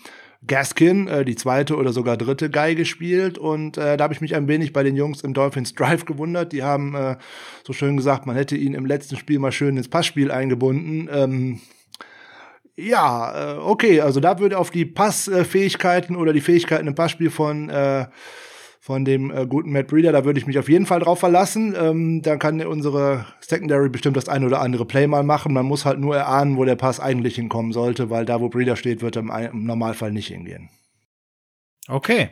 S2: Gaskin äh, die zweite oder sogar dritte Geige spielt. Und äh, da habe ich mich ein wenig bei den Jungs im Dolphins Drive gewundert. Die haben äh, so schön gesagt, man hätte ihn im letzten Spiel mal schön ins Passspiel eingebunden. Ähm, ja, äh, okay, also da würde auf die Passfähigkeiten oder die Fähigkeiten im Passspiel von äh, von dem äh, guten Matt Breeder. Da würde ich mich auf jeden Fall drauf verlassen. Ähm, dann kann unsere Secondary bestimmt das ein oder andere Play mal machen. Man muss halt nur erahnen, wo der Pass eigentlich hinkommen sollte, weil da, wo Breeder steht, wird er im, im Normalfall nicht hingehen.
S1: Okay.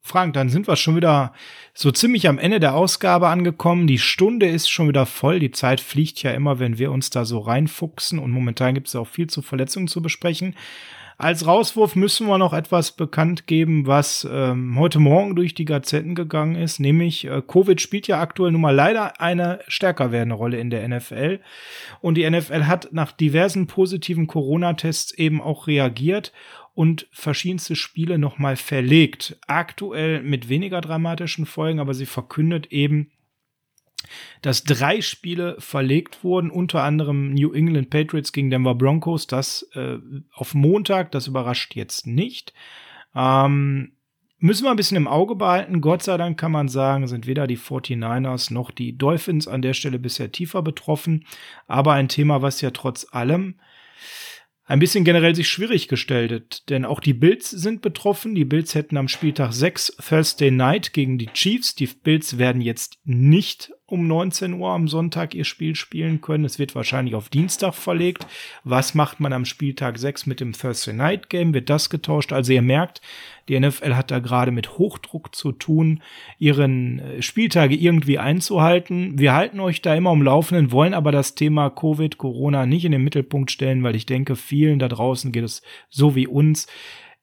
S1: Frank, dann sind wir schon wieder so ziemlich am Ende der Ausgabe angekommen. Die Stunde ist schon wieder voll. Die Zeit fliegt ja immer, wenn wir uns da so reinfuchsen. Und momentan gibt es auch viel zu Verletzungen zu besprechen. Als Rauswurf müssen wir noch etwas bekannt geben, was ähm, heute Morgen durch die Gazetten gegangen ist, nämlich äh, Covid spielt ja aktuell nun mal leider eine stärker werdende Rolle in der NFL. Und die NFL hat nach diversen positiven Corona-Tests eben auch reagiert und verschiedenste Spiele nochmal verlegt. Aktuell mit weniger dramatischen Folgen, aber sie verkündet eben, dass drei Spiele verlegt wurden, unter anderem New England Patriots gegen Denver Broncos, das äh, auf Montag, das überrascht jetzt nicht. Ähm, müssen wir ein bisschen im Auge behalten. Gott sei Dank kann man sagen, sind weder die 49ers noch die Dolphins an der Stelle bisher tiefer betroffen. Aber ein Thema, was ja trotz allem ein bisschen generell sich schwierig gestellt, denn auch die Bills sind betroffen. Die Bills hätten am Spieltag 6 Thursday Night gegen die Chiefs. Die Bills werden jetzt nicht um 19 Uhr am Sonntag ihr Spiel spielen können. Es wird wahrscheinlich auf Dienstag verlegt. Was macht man am Spieltag 6 mit dem Thursday Night Game? Wird das getauscht? Also ihr merkt, die NFL hat da gerade mit Hochdruck zu tun, ihren äh, Spieltage irgendwie einzuhalten. Wir halten euch da immer um Laufenden, wollen aber das Thema Covid, Corona nicht in den Mittelpunkt stellen, weil ich denke, vielen da draußen geht es so wie uns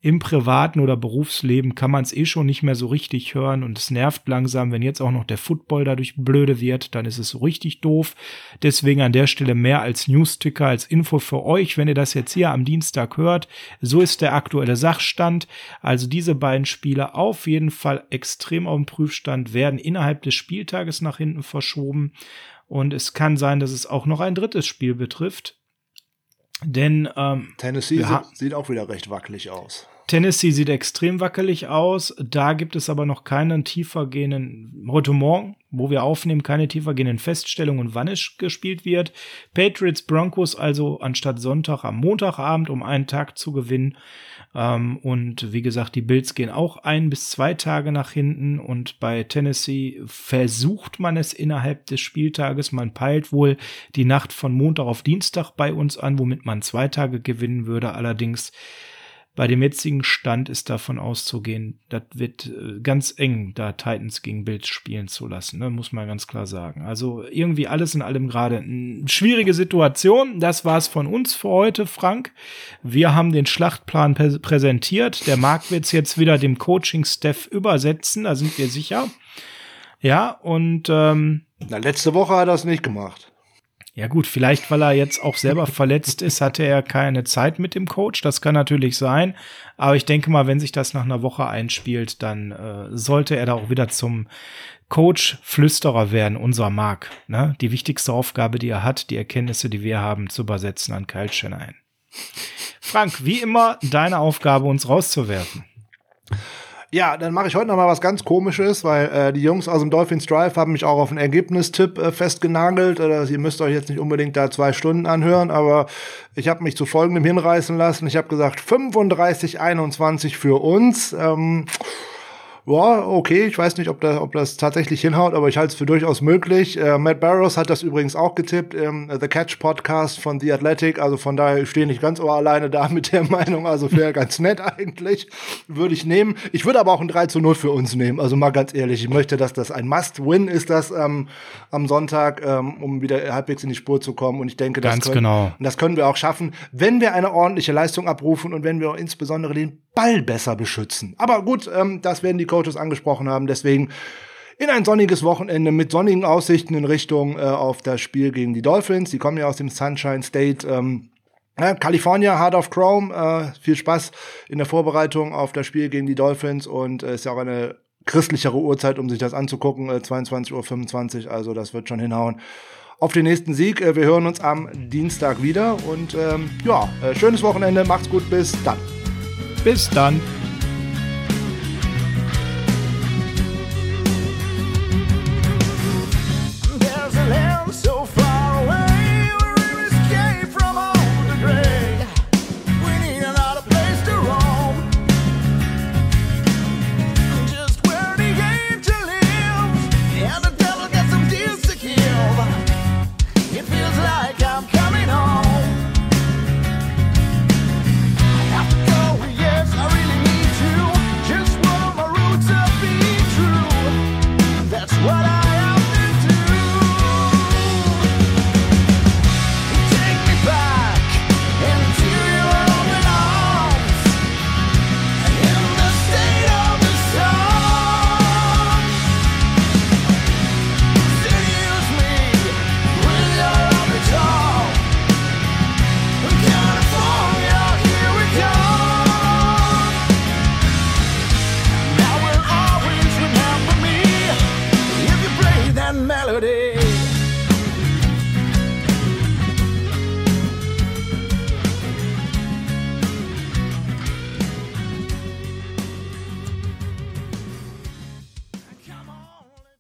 S1: im privaten oder Berufsleben kann man es eh schon nicht mehr so richtig hören und es nervt langsam, wenn jetzt auch noch der Football dadurch blöde wird, dann ist es so richtig doof. Deswegen an der Stelle mehr als Newsticker, als Info für euch, wenn ihr das jetzt hier am Dienstag hört. So ist der aktuelle Sachstand. Also diese beiden Spiele auf jeden Fall extrem auf dem Prüfstand werden innerhalb des Spieltages nach hinten verschoben. Und es kann sein, dass es auch noch ein drittes Spiel betrifft. Denn ähm,
S2: Tennessee sieht, sieht auch wieder recht wackelig aus.
S1: Tennessee sieht extrem wackelig aus. Da gibt es aber noch keinen tiefergehenden, heute Morgen, wo wir aufnehmen, keine tiefergehenden Feststellungen, wann es gespielt wird. Patriots Broncos also anstatt Sonntag am Montagabend, um einen Tag zu gewinnen. Ähm, und wie gesagt, die Bills gehen auch ein bis zwei Tage nach hinten. Und bei Tennessee versucht man es innerhalb des Spieltages. Man peilt wohl die Nacht von Montag auf Dienstag bei uns an, womit man zwei Tage gewinnen würde. Allerdings bei dem jetzigen Stand ist davon auszugehen, das wird äh, ganz eng, da Titans gegen Bills spielen zu lassen, ne? muss man ganz klar sagen. Also irgendwie alles in allem gerade schwierige Situation. Das war's von uns für heute, Frank. Wir haben den Schlachtplan präsentiert. Der Marc wird's jetzt wieder dem Coaching-Staff übersetzen, da sind wir sicher. Ja, und ähm,
S2: Na, letzte Woche hat er es nicht gemacht.
S1: Ja gut, vielleicht weil er jetzt auch selber verletzt ist, hatte er keine Zeit mit dem Coach. Das kann natürlich sein. Aber ich denke mal, wenn sich das nach einer Woche einspielt, dann äh, sollte er da auch wieder zum Coach Flüsterer werden, unser Mark. Ne? Die wichtigste Aufgabe, die er hat, die Erkenntnisse, die wir haben, zu übersetzen an Kyle Shanahan. Frank, wie immer, deine Aufgabe, uns rauszuwerfen.
S2: Ja, dann mache ich heute noch mal was ganz Komisches, weil äh, die Jungs aus dem Dolphins Drive haben mich auch auf einen Ergebnistipp äh, festgenagelt. Äh, ihr müsst euch jetzt nicht unbedingt da zwei Stunden anhören, aber ich habe mich zu folgendem hinreißen lassen. Ich habe gesagt 35-21 für uns. Ähm, ja, okay, ich weiß nicht, ob, da, ob das tatsächlich hinhaut, aber ich halte es für durchaus möglich. Äh, Matt Barrows hat das übrigens auch getippt im The Catch Podcast von The Athletic, also von daher ich stehe nicht ganz alleine da [laughs] mit der Meinung, also wäre ganz nett eigentlich, würde ich nehmen. Ich würde aber auch ein 3 zu 0 für uns nehmen, also mal ganz ehrlich, ich möchte, dass das ein Must-Win ist, das ähm, am Sonntag, ähm, um wieder halbwegs in die Spur zu kommen und ich denke, das,
S1: ganz
S2: können,
S1: genau.
S2: das können wir auch schaffen, wenn wir eine ordentliche Leistung abrufen und wenn wir insbesondere den Ball besser beschützen. Aber gut, ähm, das werden die Coaches angesprochen haben. Deswegen in ein sonniges Wochenende mit sonnigen Aussichten in Richtung äh, auf das Spiel gegen die Dolphins. Die kommen ja aus dem Sunshine State. Ähm, ja, California, Heart of Chrome. Äh, viel Spaß in der Vorbereitung auf das Spiel gegen die Dolphins und äh, ist ja auch eine christlichere Uhrzeit, um sich das anzugucken. Äh, 22.25 Uhr, also das wird schon hinhauen auf den nächsten Sieg. Äh, wir hören uns am Dienstag wieder und ähm, ja, äh, schönes Wochenende, macht's gut, bis dann.
S1: Bis dann.